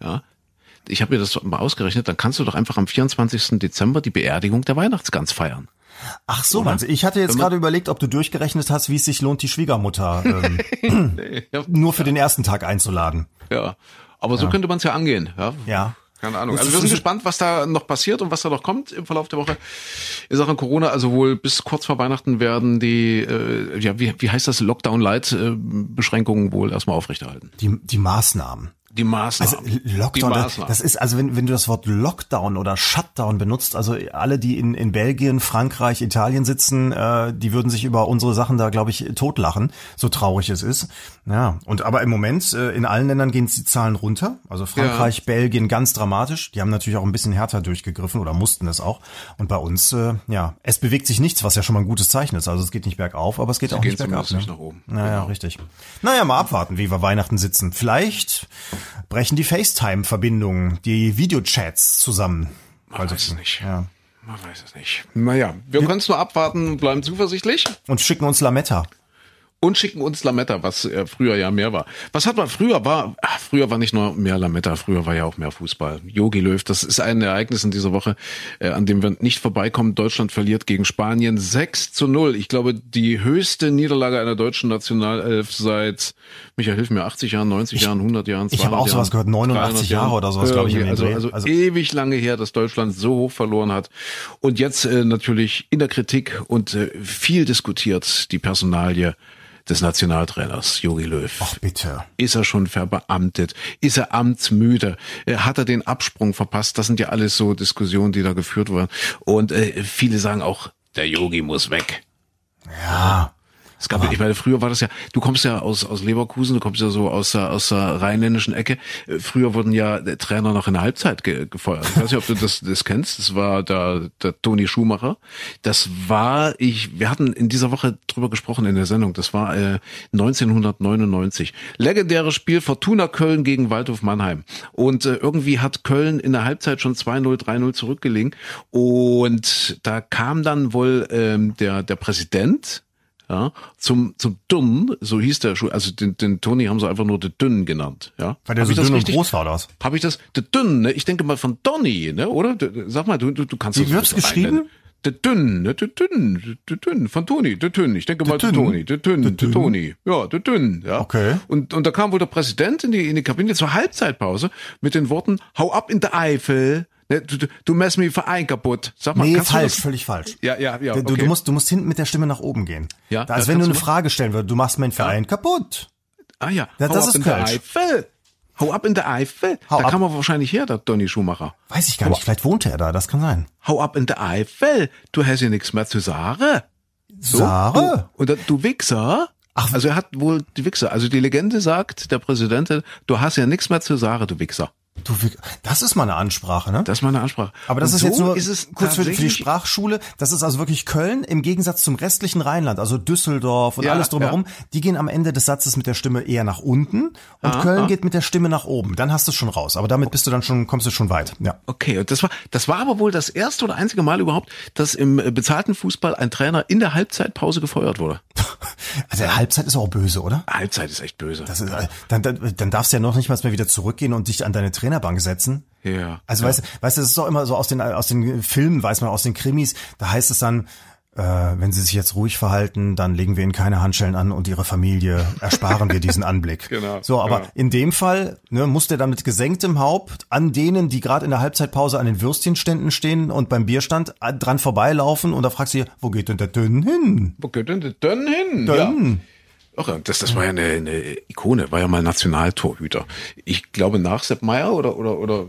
ja, ich habe mir das mal ausgerechnet, dann kannst du doch einfach am 24. Dezember die Beerdigung der Weihnachtsgans feiern. Ach so, du? Ich hatte jetzt gerade überlegt, ob du durchgerechnet hast, wie es sich lohnt, die Schwiegermutter ähm, Ja, nur für den ersten Tag einzuladen. ja. aber so könnte man es ja angehen. Ja. Ja. Keine Ahnung. Also wir sind gespannt, was da noch passiert und was da noch kommt im Verlauf der Woche. In Sachen Corona, also wohl bis kurz vor Weihnachten werden die, äh, ja, wie, wie heißt das, Lockdown-Light-Beschränkungen wohl erstmal aufrechterhalten. Die, die Maßnahmen. Die Maßnahmen. Also Lockdown, die das, Maßnahmen. das ist, also wenn, wenn du das Wort Lockdown oder Shutdown benutzt, also alle, die in, in Belgien, Frankreich, Italien sitzen, äh, die würden sich über unsere Sachen da, glaube ich, totlachen, so traurig es ist. Ja, und aber im Moment, äh, in allen Ländern gehen die Zahlen runter. Also Frankreich, Belgien ganz dramatisch. Die haben natürlich auch ein bisschen härter durchgegriffen oder mussten es auch. Und bei uns, äh, ja, es bewegt sich nichts, was ja schon mal ein gutes Zeichen ist. Also es geht nicht bergauf, aber es geht auch gehen nicht bergab. Ne? nicht nach oben. Naja, Genau. richtig. Naja, mal abwarten, wie wir Weihnachten sitzen. Vielleicht brechen die FaceTime-Verbindungen, die Videochats zusammen. Man weiß es nicht. Ja. Man weiß es nicht. Naja, wir können es nur abwarten und bleiben zuversichtlich Und schicken uns Lametta. Und schicken uns Lametta, was äh, früher ja mehr war. Was hat man früher war? Ach, früher war nicht nur mehr Lametta, früher war ja auch mehr Fußball. Yogi Löw, das ist ein Ereignis in dieser Woche, äh, an dem wir nicht vorbeikommen. Deutschland verliert gegen Spanien 6 zu 0. Ich glaube, die höchste Niederlage einer deutschen Nationalelf seit, Michael, hilf mir, 80 Jahren, 90 Jahren, 100 Jahren, 200 ich habe auch sowas gehört, 89 300 Jahre oder sowas, glaube ich, Also, Dreh. also, Also- ewig lange her, dass Deutschland so hoch verloren hat. Und jetzt äh, natürlich in der Kritik und äh, viel diskutiert die Personalie des Nationaltrainers Jogi Löw. Ach bitte. Ist er schon verbeamtet? Ist er amtsmüde? Äh, Hat er den Absprung verpasst? Das sind ja alles so Diskussionen, die da geführt wurden. Und äh, viele sagen auch, der Yogi muss weg. Ja. Es gab, ich meine, früher war das ja, du kommst ja aus, aus Leverkusen, du kommst ja so aus der, aus der rheinländischen Ecke. Äh, Früher wurden ja der Trainer noch in der Halbzeit ge, gefeuert. Ich weiß nicht, ob du das, das kennst. Das war der, der Toni Schumacher. Das war, ich, wir hatten in dieser Woche drüber gesprochen in der Sendung. Das war äh, 1999. Legendäres Spiel Fortuna Köln gegen Waldhof Mannheim. Und äh, irgendwie hat Köln in der Halbzeit schon 2-0, 3-0 zurückgelegen. Und da kam dann wohl ähm, der, der Präsident ja, zum, zum Dünnen, so hieß der Schuh, also den, den Toni haben sie einfach nur den Dünnen genannt, ja. Weil der Hab so dünn und richtig- groß war das. Hab ich das, der Dünn, ne? Ich denke mal von Donny, ne, oder? D- Sag mal, du, du, du kannst Wie das wird's geschrieben? Der Dünn, ne, der Dünn, der Dünn, von Toni, der Dünn. Ich denke mal, der Dünn? Toni, der Dünn, Der der Dünn? Toni. Ja, der Dünn, ja. Okay. Und, und da kam wohl der Präsident in die, in die Kabine zur Halbzeitpause mit den Worten, hau ab in der Eifel, ne, du, du, machst mir Verein kaputt. Sag mal, Nee, falsch, völlig falsch. Ja, ja, ja, Du, okay. du, musst, du musst hinten mit der Stimme nach oben gehen. Ja, als wenn du eine du Frage stellen würdest, du machst meinen Verein kaputt. Ah ja, Ja, hau das ist. Eifel. Hau ab in der Eifel. Hau da ab. kam er wahrscheinlich her, der Donny Schumacher. Weiß ich gar nicht, vielleicht wohnte er da, das kann sein. Hau ab in der Eifel. Du hast ja nichts mehr zu sagen. So, Sarah? Du, oder du Wichser. Ach. also er hat wohl die Wichser. Also die Legende sagt, der Präsident, du hast ja nichts mehr zu sagen, du Wichser. Du, das ist mal eine Ansprache, ne? Das ist meine Ansprache. Aber das Und ist so jetzt nur ist kurz für, für die Sprachschule. Das ist also wirklich Köln im Gegensatz zum restlichen Rheinland, also Düsseldorf und Ja, alles drumherum. ja. Die gehen am Ende des Satzes mit der Stimme eher nach unten und Ah, Köln ah. geht mit der Stimme nach oben. Dann hast du es schon raus. Aber damit bist du dann schon, kommst du schon weit. Ja. Okay, und das war, das war aber wohl das erste oder einzige Mal überhaupt, dass im äh, bezahlten Fußball ein Trainer in der Halbzeitpause gefeuert wurde. Also Halbzeit ist auch böse, oder? Halbzeit ist echt böse. Das ist, äh, dann, dann, dann darfst du ja noch nicht mal mehr wieder zurückgehen und dich an deine Trainerbank setzen. ja. Also weißt, du- weißt du, das ist doch immer so aus den aus den Filmen, weiß man, aus den Krimis, da heißt es dann, äh, wenn sie sich jetzt ruhig verhalten, dann legen wir ihnen keine Handschellen an und ihre Familie ersparen wir diesen Anblick. Genau, So, aber genau. in dem Fall ne, muss der dann mit gesenktem Haupt an denen, die gerade in der Halbzeitpause an den Würstchenständen stehen und beim Bierstand äh, dran vorbeilaufen und da fragst du, wo geht denn der Dünn hin? Wo geht denn der Dönn hin? Dönn. Ja. Ach, das, das war ja eine, eine Ikone, war ja mal Nationaltorhüter. Ich glaube nach Sepp Meier oder, oder, oder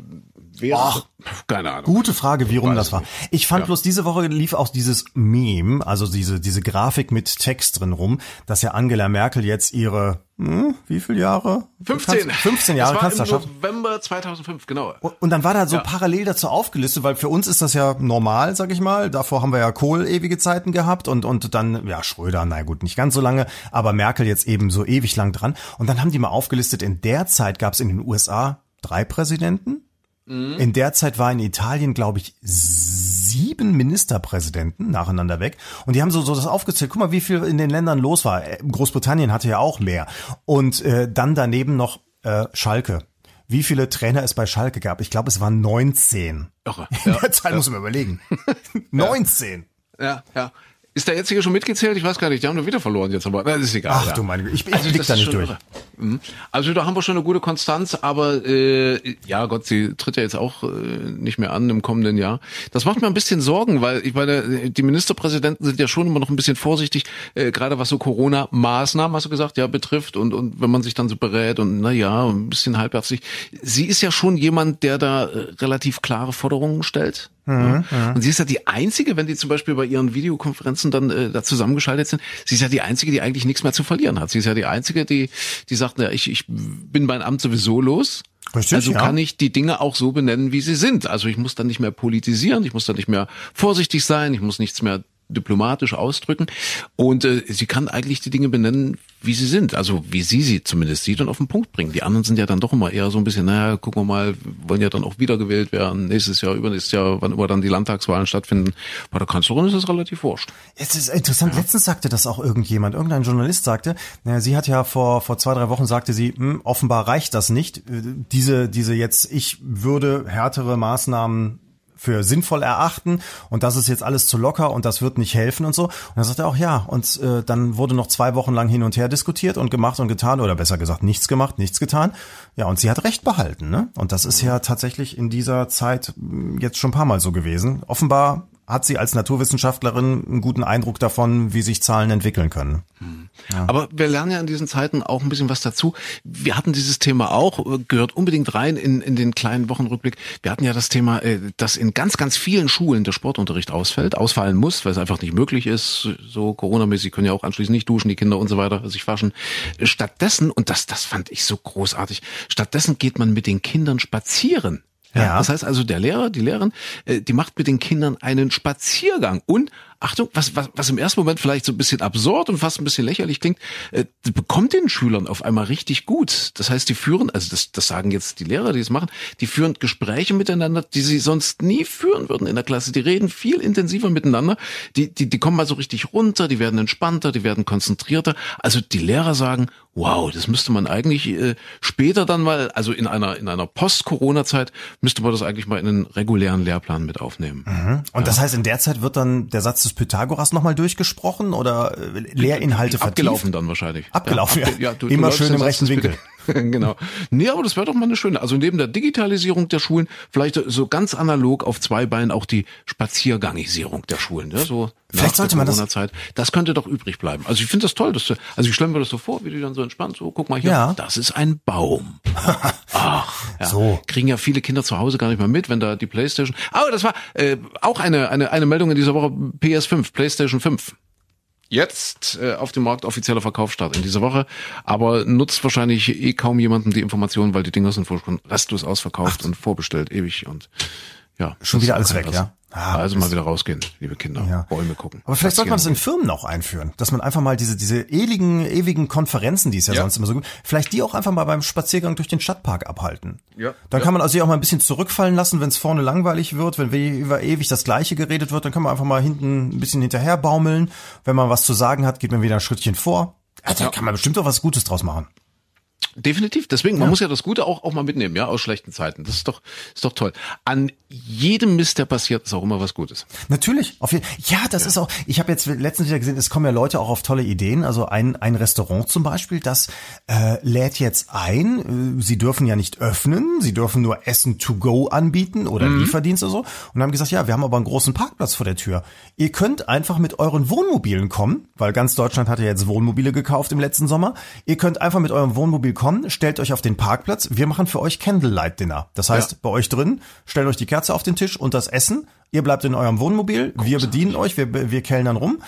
wer? Ach. keine Ahnung. Gute Frage, wie rum das war. Ich fand Ja. bloß diese Woche lief auch dieses Meme, also diese diese Grafik mit Text drin rum, dass ja Angela Merkel jetzt ihre hm, wie viele Jahre? 15. Kanz- 15 Jahre Kanzlerschaft. November 2005, genau. Und dann war da so Ja. parallel dazu aufgelistet, weil für uns ist das ja normal, sag ich mal. Davor haben wir ja Kohl ewige Zeiten gehabt und, und dann, ja, Schröder, na gut, nicht ganz so lange, aber Merkel jetzt eben so ewig lang dran. Und dann haben die mal aufgelistet, in der Zeit gab es in den USA drei Präsidenten. In der Zeit war in Italien, glaube ich, sieben Ministerpräsidenten nacheinander weg. Und die haben so, so das aufgezählt. Guck mal, wie viel in den Ländern los war. Äh, Großbritannien hatte ja auch mehr. Und äh, dann daneben noch äh, Schalke. Wie viele Trainer es bei Schalke gab? Ich glaube, es waren 19. Irre. In Ja, der Zeit muss man überlegen. 19. ja, ja. Ist der jetzige schon mitgezählt? Ich weiß gar nicht. Die haben nur wieder verloren jetzt, aber das ist egal. Ach ja. du meine Güte, ich, ich Also blick da nicht durch. irre. Mhm. Also da haben wir schon eine gute Konstanz, aber äh, ja Gott, sie tritt ja jetzt auch äh, nicht mehr an im kommenden Jahr. Das macht mir ein bisschen Sorgen, weil ich meine, die Ministerpräsidenten sind ja schon immer noch ein bisschen vorsichtig, äh, gerade was so Corona-Maßnahmen, hast du gesagt, ja betrifft und und wenn man sich dann so berät und na ja, ein bisschen halbherzig. Sie ist ja schon jemand, der da äh, relativ klare Forderungen stellt. Mhm, ja. Und sie ist ja die einzige, wenn die zum Beispiel bei ihren Videokonferenzen dann äh, da zusammengeschaltet sind, sie ist ja die einzige, die eigentlich nichts mehr zu verlieren hat. Sie ist ja die einzige, die, die sagt, ja, ich, ich bin mein Amt sowieso los. Richtig, also ja. kann ich die Dinge auch so benennen, wie sie sind. Also ich muss dann nicht mehr politisieren, ich muss dann nicht mehr vorsichtig sein, ich muss nichts mehr diplomatisch ausdrücken. Und äh, sie kann eigentlich die Dinge benennen, wie sie sind. Also wie sie sie zumindest sieht und auf den Punkt bringen. Die anderen sind ja dann doch immer eher so ein bisschen, naja, gucken wir mal, wollen ja dann auch wiedergewählt werden. Nächstes Jahr, übernächstes Jahr, wann immer dann die Landtagswahlen stattfinden. Bei der Kanzlerin ist es relativ wurscht. Es ist interessant, letztens sagte das auch irgendjemand, irgendein Journalist sagte, naja, sie hat ja vor, vor zwei, drei Wochen sagte sie, hm, offenbar reicht das nicht, äh, diese, diese jetzt, ich würde härtere Maßnahmen für sinnvoll erachten und das ist jetzt alles zu locker und das wird nicht helfen und so. Und dann sagt er auch, ja, und äh, dann wurde noch zwei Wochen lang hin und her diskutiert und gemacht und getan oder besser gesagt nichts gemacht, nichts getan. Ja, und sie hat recht behalten, ne? Und das ist ja tatsächlich in dieser Zeit mh, jetzt schon ein paar Mal so gewesen. Offenbar hat sie als Naturwissenschaftlerin einen guten Eindruck davon, wie sich Zahlen entwickeln können. Ja. Aber wir lernen ja in diesen Zeiten auch ein bisschen was dazu. Wir hatten dieses Thema auch, gehört unbedingt rein in, in den kleinen Wochenrückblick. Wir hatten ja das Thema, äh, dass in ganz, ganz vielen Schulen der Sportunterricht ausfällt, ausfallen muss, weil es einfach nicht möglich ist. So Corona-mäßig können ja auch anschließend nicht duschen, die Kinder und so weiter, sich waschen. Stattdessen, und das, das fand ich so großartig, stattdessen geht man mit den Kindern spazieren. Ja. Das heißt also, der Lehrer, die Lehrerin, äh, die macht mit den Kindern einen Spaziergang und Achtung, was, was, was im ersten Moment vielleicht so ein bisschen absurd und fast ein bisschen lächerlich klingt, äh, bekommt den Schülern auf einmal richtig gut. Das heißt, die führen, also das, das sagen jetzt die Lehrer, die es machen, die führen Gespräche miteinander, die sie sonst nie führen würden in der Klasse. Die reden viel intensiver miteinander. Die, die, die kommen mal so richtig runter, die werden entspannter, die werden konzentrierter. Also die Lehrer sagen, wow, das müsste man eigentlich äh, später dann mal, also in einer, in einer Post-Corona-Zeit, müsste man das eigentlich mal in einen regulären Lehrplan mit aufnehmen. Mhm. Und ja. das heißt, in der Zeit wird dann der Satz des Pythagoras nochmal durchgesprochen oder äh, Lehrinhalte vertieft? Abgelaufen dann wahrscheinlich. Abgelaufen, ja. ja. du, Immer du schön im rechten Winkel. genau. Nee, aber das wäre doch mal eine schöne. Also neben der Digitalisierung der Schulen, vielleicht so ganz analog auf zwei Beinen auch die Spaziergangisierung der Schulen. Ja, so vielleicht sollte man das. Zeit. Das könnte doch übrig bleiben. Also ich finde das toll. Dass, also ich stelle mir das so vor, wie die dann so entspannt so, guck mal hier, ja. das ist ein Baum. Ach, ja. so. Kriegen ja viele Kinder zu Hause gar nicht mehr mit, wenn da die Playstation. Aber das war äh, auch eine, eine, eine Meldung in dieser Woche PS5, Playstation 5 jetzt äh, auf dem Markt offizieller Verkaufsstart in dieser Woche, aber nutzt wahrscheinlich eh kaum jemandem die Informationen, weil die Dinger sind schon restlos ausverkauft Ach. und vorbestellt ewig und ja. Schon wieder alles weg, ja. Ah, also mal wieder rausgehen, liebe Kinder. Ja. Bäume gucken. Aber vielleicht sollte man das in Firmen auch einführen, dass man einfach mal diese, diese ewigen, ewigen Konferenzen, die es ja, ja, sonst immer so gibt, vielleicht die auch einfach mal beim Spaziergang durch den Stadtpark abhalten. Ja. Dann ja. kann man also auch mal ein bisschen zurückfallen lassen, wenn es vorne langweilig wird, wenn über ewig das Gleiche geredet wird, dann kann man einfach mal hinten ein bisschen hinterher baumeln. Wenn man was zu sagen hat, geht man wieder ein Schrittchen vor. Also, da kann man bestimmt auch was Gutes draus machen. Definitiv. Deswegen, man muss ja das Gute auch, auch mal mitnehmen, ja, aus schlechten Zeiten. Das ist doch, ist doch toll. An jedem Mist, der passiert, ist auch immer was Gutes. Natürlich. Auf jeden, ja, das ja. ist auch, ich habe jetzt letztens wieder gesehen, es kommen ja Leute auch auf tolle Ideen. Also ein, ein Restaurant zum Beispiel, das äh, lädt jetzt ein. Äh, sie dürfen ja nicht öffnen, sie dürfen nur Essen to go anbieten oder mhm. Lieferdienst oder so. Und haben gesagt, ja, wir haben aber einen großen Parkplatz vor der Tür. Ihr könnt einfach mit euren Wohnmobilen kommen, weil ganz Deutschland hat ja jetzt Wohnmobile gekauft im letzten Sommer. Ihr könnt einfach mit eurem Wohnmobil kommen, stellt euch auf den Parkplatz. Wir machen für euch Candlelight Dinner. Das heißt, ja. bei euch drin, stellt euch die Kerze auf den Tisch und das Essen. Ihr bleibt in eurem Wohnmobil. Großartig. Wir bedienen euch. Wir, wir kellnern rum.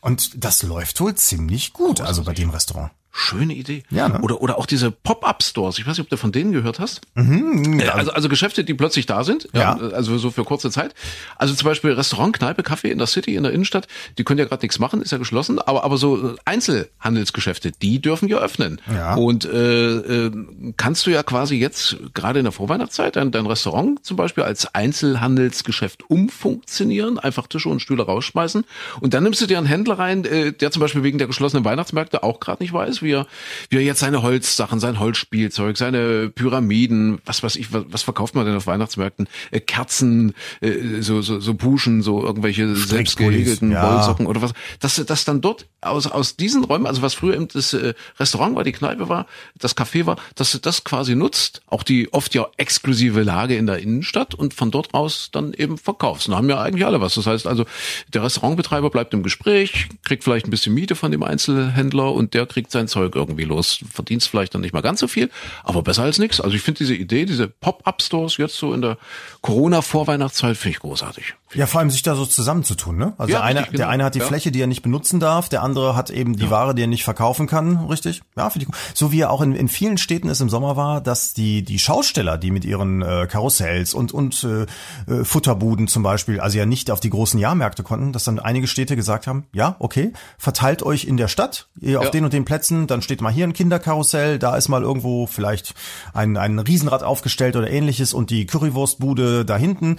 Und das läuft wohl ziemlich gut, also bei dem Restaurant. Schöne Idee. Ja, ne? Oder oder auch diese Pop-up-Stores. Ich weiß nicht, ob du von denen gehört hast. Mhm, ja. also also Geschäfte, die plötzlich da sind. Ja. ja. Also so für kurze Zeit. Also zum Beispiel Restaurant, Kneipe, Kaffee in der City, in der Innenstadt. Die können ja gerade nichts machen, ist ja geschlossen. Aber aber so Einzelhandelsgeschäfte, die dürfen ja öffnen. Ja. Und äh, äh, kannst du ja quasi jetzt gerade in der Vorweihnachtszeit dein, dein Restaurant zum Beispiel als Einzelhandelsgeschäft umfunktionieren, einfach Tische und Stühle rausschmeißen und dann nimmst du dir einen Händler rein, äh, der zum Beispiel wegen der geschlossenen Weihnachtsmärkte auch gerade nicht weiß wie er, wie er jetzt seine Holzsachen, sein Holzspielzeug, seine Pyramiden, was weiß ich, was, was verkauft man denn auf Weihnachtsmärkten? Äh, Kerzen, äh, so, so, so Puschen, so irgendwelche selbstgehegelten ja. Wollsocken oder was. Dass, dass dann dort aus, aus diesen Räumen, also was früher eben das äh, Restaurant war, die Kneipe war, das Café war, dass du das quasi nutzt, auch die oft ja exklusive Lage in der Innenstadt und von dort aus dann eben verkaufst. Und da haben ja eigentlich alle was. Das heißt also, der Restaurantbetreiber bleibt im Gespräch, kriegt vielleicht ein bisschen Miete von dem Einzelhändler und der kriegt sein Zeug irgendwie los. Verdienst vielleicht dann nicht mal ganz so viel, aber besser als nichts. Also ich finde diese Idee, diese Pop-up-Stores jetzt so in der Corona-Vorweihnachtszeit, finde ich großartig. Ja, vor allem sich da so zusammenzutun, ne? Also ja, einer, richtig, genau. der eine hat die ja. Fläche, die er nicht benutzen darf, der andere hat eben die ja. Ware, die er nicht verkaufen kann, richtig? Ja, finde ich gut. So wie er auch in, in vielen Städten es im Sommer war, dass die die Schausteller, die mit ihren äh, Karussells und und äh, äh, Futterbuden zum Beispiel, also ja nicht auf die großen Jahrmärkte konnten, dass dann einige Städte gesagt haben, ja, okay, verteilt euch in der Stadt, ihr auf den und den Plätzen, dann steht mal hier ein Kinderkarussell, da ist mal irgendwo vielleicht ein ein Riesenrad aufgestellt oder ähnliches und die Currywurstbude da hinten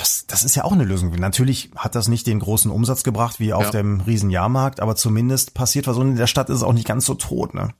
das, das ist ja auch eine Lösung. Natürlich hat das nicht den großen Umsatz gebracht wie auf ja. dem Riesenjahrmarkt, aber zumindest passiert was und in der Stadt ist es auch nicht ganz so tot, ne?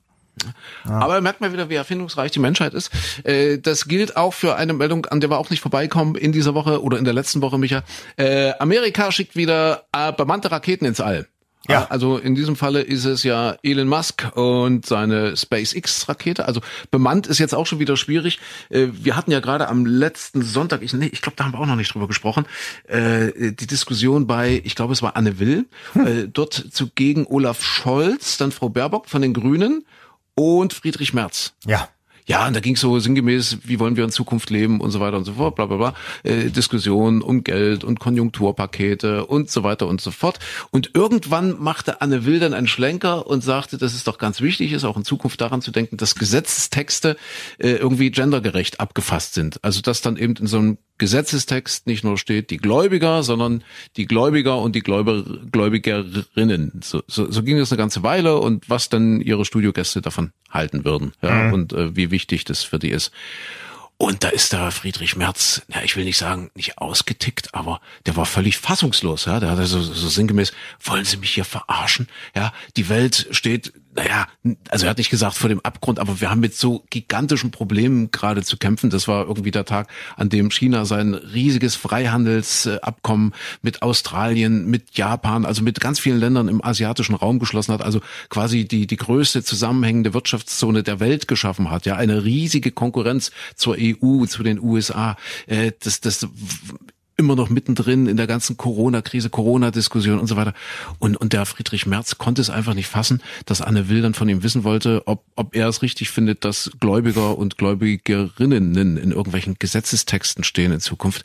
Ja. Aber merkt mal wieder, wie erfindungsreich die Menschheit ist. Äh, das gilt auch für eine Meldung, an der wir auch nicht vorbeikommen in dieser Woche oder in der letzten Woche, Micha. Äh, Amerika schickt wieder bemannte Raketen ins All. Ja. Also in diesem Falle ist es ja Elon Musk und seine SpaceX-Rakete. Also bemannt ist jetzt auch schon wieder schwierig. Äh, wir hatten ja gerade am letzten Sonntag, ich, nee, ich glaube, da haben wir auch noch nicht drüber gesprochen, äh, die Diskussion bei, ich glaube, es war Anne Will, hm. Äh, dort zugegen Olaf Scholz, dann Frau Baerbock von den Grünen und Friedrich Merz. Ja. Ja, und da ging es so sinngemäß, wie wollen wir in Zukunft leben und so weiter und so fort, bla bla bla. Äh, Diskussionen um Geld und Konjunkturpakete und so weiter und so fort. Und irgendwann machte Anne Will dann einen Schlenker und sagte, dass es doch ganz wichtig ist, auch in Zukunft daran zu denken, dass Gesetzestexte äh, irgendwie gendergerecht abgefasst sind. Also dass dann eben in so einem Gesetzestext nicht nur steht die Gläubiger, sondern die Gläubiger und die Gläubiger, Gläubigerinnen. So, so, so ging das eine ganze Weile und was dann ihre Studiogäste davon halten würden ja, mhm. und äh, wie wichtig das für die ist. Und da ist da Friedrich Merz, ja, ich will nicht sagen, nicht ausgetickt, aber der war völlig fassungslos, ja. Der hat so, so sinngemäß, wollen Sie mich hier verarschen? Ja, die Welt steht naja, also er hat nicht gesagt vor dem Abgrund, aber wir haben mit so gigantischen Problemen gerade zu kämpfen. Das war irgendwie der Tag, an dem China sein riesiges Freihandelsabkommen mit Australien, mit Japan, also mit ganz vielen Ländern im asiatischen Raum geschlossen hat, also quasi die, die größte zusammenhängende Wirtschaftszone der Welt geschaffen hat. Ja, eine riesige Konkurrenz zur EU, zu den USA. Äh, das, das immer noch mittendrin in der ganzen Corona-Krise, Corona-Diskussion und so weiter. Und, und der Friedrich Merz konnte es einfach nicht fassen, dass Anne Will dann von ihm wissen wollte, ob, ob er es richtig findet, dass Gläubiger und Gläubigerinnen in irgendwelchen Gesetzestexten stehen in Zukunft.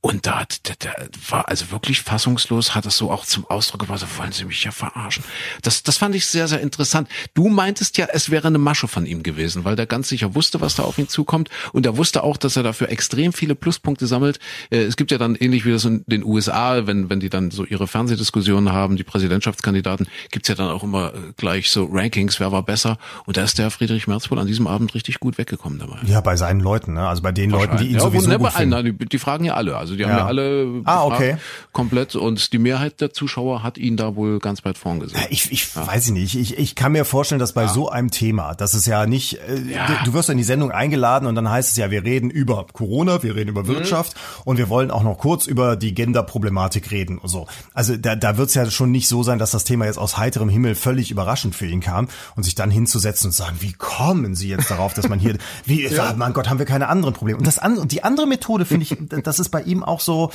Und da, da, da war also wirklich fassungslos, hat es so auch zum Ausdruck gebracht, so wollen Sie mich ja verarschen. Das, das fand ich sehr, sehr interessant. Du meintest ja, es wäre eine Masche von ihm gewesen, weil der ganz sicher wusste, was da auf ihn zukommt. Und er wusste auch, dass er dafür extrem viele Pluspunkte sammelt. Äh, es gibt ja dann ähnlich wie das in den USA, wenn, wenn die dann so ihre Fernsehdiskussionen haben, die Präsidentschaftskandidaten, gibt's ja dann auch immer äh, gleich so Rankings, wer war besser. Und da ist der Friedrich Merz wohl an diesem Abend richtig gut weggekommen dabei. Ja, bei seinen Leuten, ne? also bei den Leuten, die ihn ja, sowieso gut bei allen, die, die fragen ja alle. Also die haben ja, ja alle ah, okay. komplett und die Mehrheit der Zuschauer hat ihn da wohl ganz weit vorn gesehen. Ja, ich ich ja. weiß nicht, ich, ich kann mir vorstellen, dass bei ja. so einem Thema, das ist ja nicht, äh, du, wirst in die Sendung eingeladen und dann heißt es ja, wir reden über Corona, wir reden über mhm. Wirtschaft mhm. und wir wollen auch noch kurz über die Gender-Problematik reden und so. Also da, da wird es ja schon nicht so sein, dass das Thema jetzt aus heiterem Himmel völlig überraschend für ihn kam und sich dann hinzusetzen und sagen, wie kommen Sie jetzt darauf, dass man hier, wie, ja. mein Gott, haben wir keine anderen Probleme. Und das an, und die andere Methode finde ich, das ist bei ihm auch so,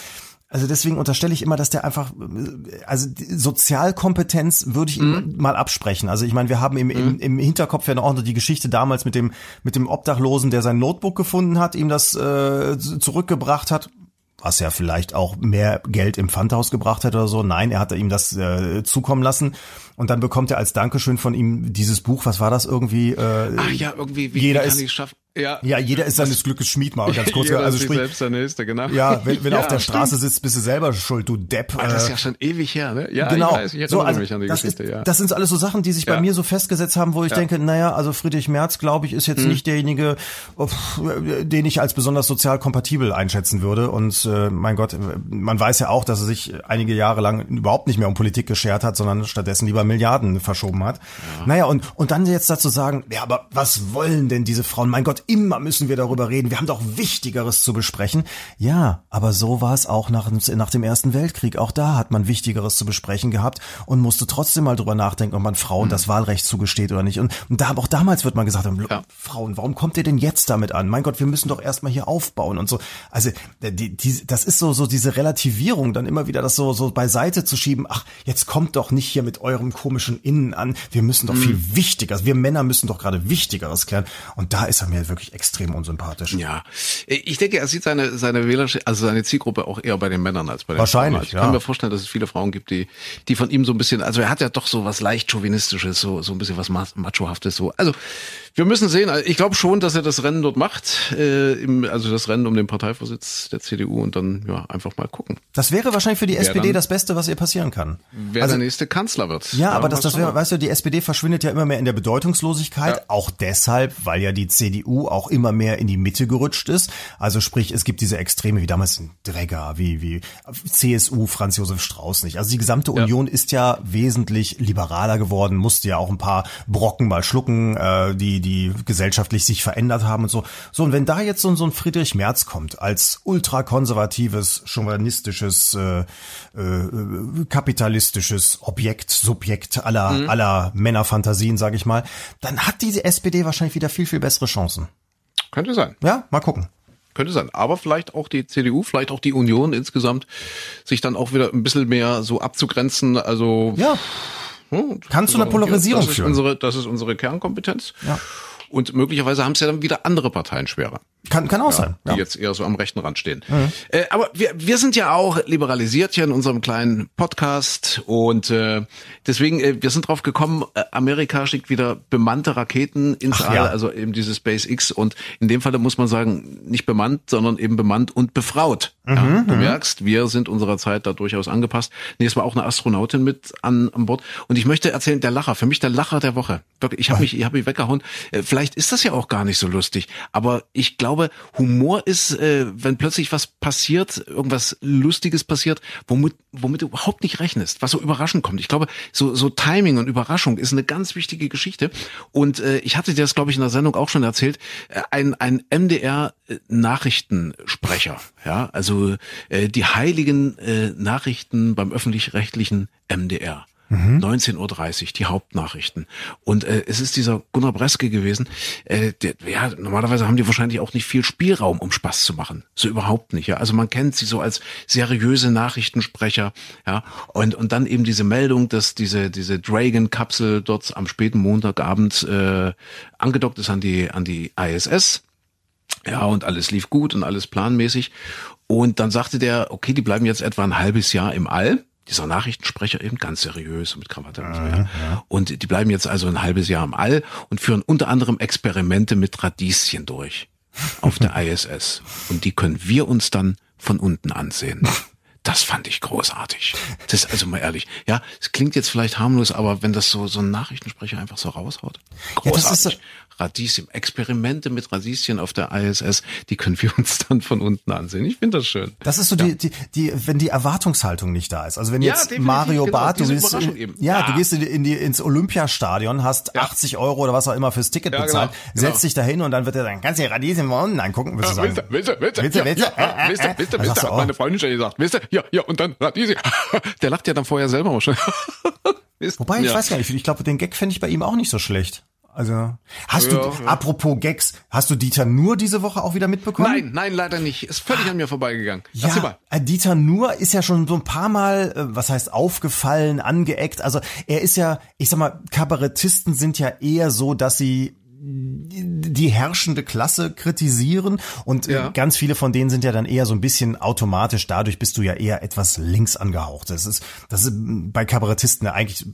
also deswegen unterstelle ich immer, dass der einfach, also Sozialkompetenz würde ich mhm. ihm mal absprechen. Also ich meine, wir haben im, im, mhm. im Hinterkopf ja noch die Geschichte damals mit dem mit dem Obdachlosen, der sein Notebook gefunden hat, ihm das äh, zurückgebracht hat was ja vielleicht auch mehr Geld im Pfandhaus gebracht hätte oder so. Nein, er hat ihm das äh, zukommen lassen. Und dann bekommt er als Dankeschön von ihm dieses Buch, was war das irgendwie? Äh, Ach ja, irgendwie, wie, jeder wie kann ist, ich schaffen? Ja, ja jeder ist seines Glückes Schmied mal ganz kurz. ja, also sprich, selbst der Nächste, genau. Ja, wenn, wenn ja, auf der Straße sitzt, bist du selber schuld, du Depp. Aber das ist ja schon ewig her, ne? Ja, genau. ich weiß, ich so, also, mich an die das Geschichte, ist, ja. Das sind alles so Sachen, die sich ja. bei mir so festgesetzt haben, wo ich denke, naja, also Friedrich Merz, glaube ich, ist jetzt hm. nicht derjenige, den ich als besonders sozial kompatibel einschätzen würde. Und äh, mein Gott, man weiß ja auch, dass er sich einige Jahre lang überhaupt nicht mehr um Politik geschert hat, sondern stattdessen lieber Milliarden verschoben hat. Ja. Naja, und, und dann jetzt dazu sagen, ja, aber was wollen denn diese Frauen? Mein Gott, immer müssen wir darüber reden. Wir haben doch Wichtigeres zu besprechen. Ja, aber so war es auch nach, nach dem Ersten Weltkrieg. Auch da hat man Wichtigeres zu besprechen gehabt und musste trotzdem mal drüber nachdenken, ob man Frauen mhm. das Wahlrecht zugesteht oder nicht. Und, und da, auch damals wird man gesagt haben, ja. Frauen, warum kommt ihr denn jetzt damit an? Mein Gott, wir müssen doch erstmal hier aufbauen und so. Also, die, die, das ist so, so diese Relativierung, dann immer wieder das so, so beiseite zu schieben. Ach, jetzt kommt doch nicht hier mit eurem komischen Innen an. Wir müssen doch mhm. viel wichtiger, wir Männer müssen doch gerade Wichtigeres klären. Und da ist er mir wirklich extrem unsympathisch. Ja, ich denke, er sieht seine seine Wähler, also seine Zielgruppe auch eher bei den Männern als bei den Wahrscheinlich, Frauen. Ich kann mir vorstellen, dass es viele Frauen gibt, die die von ihm so ein bisschen, also er hat ja doch so was leicht chauvinistisches, so so ein bisschen was machohaftes so. Also wir müssen sehen. Also ich glaube schon, dass er das Rennen dort macht, äh, im, also das Rennen um den Parteivorsitz der CDU und dann ja einfach mal gucken. Das wäre wahrscheinlich für die wer SPD dann, das Beste, was ihr passieren kann. Wer also, der nächste Kanzler wird. Ja, aber das, das wäre, weißt du, die SPD verschwindet ja immer mehr in der Bedeutungslosigkeit, ja. auch deshalb, weil ja die CDU auch immer mehr in die Mitte gerutscht ist. Also sprich, es gibt diese Extreme wie damals in Dregger, wie, wie CSU, Franz Josef Strauß nicht. Also die gesamte ja. Union ist ja wesentlich liberaler geworden, musste ja auch ein paar Brocken mal schlucken, äh, die, die gesellschaftlich sich verändert haben und so. So, und wenn da jetzt so, so ein Friedrich Merz kommt, als ultrakonservatives, chauvinistisches, äh, äh, kapitalistisches Objekt, Subjekt aller, mhm. aller Männerfantasien, sage ich mal, dann hat diese SPD wahrscheinlich wieder viel, viel bessere Chancen. Könnte sein. Ja, mal gucken. Könnte sein. Aber vielleicht auch die CDU, vielleicht auch die Union insgesamt, sich dann auch wieder ein bisschen mehr so abzugrenzen. Also ja. Hm, Kannst du eine Polarisierung das ist führen? Unsere, das ist unsere Kernkompetenz. Ja. Und möglicherweise haben es ja dann wieder andere Parteien schwerer. Kann, kann auch ja, sein. Die jetzt eher so am rechten Rand stehen. Mhm. Äh, aber wir, wir sind ja auch liberalisiert hier in unserem kleinen Podcast und äh, deswegen, äh, wir sind drauf gekommen, äh, Amerika schickt wieder bemannte Raketen ins Ach, All, ja. also eben diese SpaceX und in dem Falle muss man sagen, nicht bemannt, sondern eben bemannt und befraut. Mhm, ja, du mhm. merkst, wir sind unserer Zeit da durchaus angepasst. Nee, es war auch eine Astronautin mit an, an Bord und ich möchte erzählen, der Lacher, für mich der Lacher der Woche. Wirklich, ich habe mich, ich habe mich weggehauen. Äh, vielleicht ist das ja auch gar nicht so lustig, aber ich glaube, Humor ist, äh, wenn plötzlich was passiert, irgendwas Lustiges passiert, womit, womit du überhaupt nicht rechnest, was so überraschend kommt. Ich glaube, so, so Timing und Überraschung ist eine ganz wichtige Geschichte. Und äh, ich hatte dir das, glaube ich, in der Sendung auch schon erzählt. Äh, ein, ein MDR-Nachrichtensprecher, ja, also äh, die heiligen äh, Nachrichten beim öffentlich-rechtlichen MDR. 19.30 Uhr, die Hauptnachrichten. Und äh, es ist dieser Gunnar Breske gewesen. Äh, der, ja, normalerweise haben die wahrscheinlich auch nicht viel Spielraum, um Spaß zu machen. So überhaupt nicht. Ja, also man kennt sie so als seriöse Nachrichtensprecher. Ja, und und dann eben diese Meldung, dass diese diese Dragon-Kapsel dort am späten Montagabend äh, angedockt ist an die an die ISS. Ja, und alles lief gut und alles planmäßig. Und dann sagte der, okay, die bleiben jetzt etwa ein halbes Jahr im All dieser Nachrichtensprecher eben ganz seriös mit Krawatte und so weiter. Ja. Und die bleiben jetzt also ein halbes Jahr im All und führen unter anderem Experimente mit Radieschen durch auf der ISS. Und die können wir uns dann von unten ansehen. Das fand ich großartig. Das ist also mal ehrlich. Ja, es klingt jetzt vielleicht harmlos, aber wenn das so, so ein Nachrichtensprecher einfach so raushaut. Großartig. Ja, Radieschen, Experimente mit Radieschen auf der ISS, die können wir uns dann von unten ansehen. Ich finde das schön. Das ist so ja. die, die, die, wenn die Erwartungshaltung nicht da ist. Also wenn jetzt Mario genau, Barth, du gehst, in, ja, ja, du gehst in, die, ins Olympiastadion, hast ja. 80 Euro oder was auch immer fürs Ticket bezahlt, genau, genau. setzt dich dahin und dann wird er dann, kannst du Radieschen von unten angucken, willst du sagen. Willst du, willst du, willst du, willst du, willst du, willst du, willst du, hat meine Freundin schon gesagt, willst du, ja, ja, und dann Radieschen. Der lacht ja dann vorher selber auch schon. Wobei, ich weiß gar nicht, ich glaube, den Gag fände ich bei ihm auch nicht so schlecht. Also hast ja, du, ja. apropos Gags, hast du Dieter Nur diese Woche auch wieder mitbekommen? Nein, nein, leider nicht. Ist völlig an mir vorbeigegangen. Ja, äh, Dieter Nur ist ja schon so ein paar Mal, äh, was heißt aufgefallen, angeeckt. Also er ist ja, ich sag mal, Kabarettisten sind ja eher so, dass sie die herrschende Klasse kritisieren und äh, ja. ganz viele von denen sind ja dann eher so ein bisschen automatisch dadurch bist du ja eher etwas links angehaucht. Das ist das ist bei Kabarettisten ja eigentlich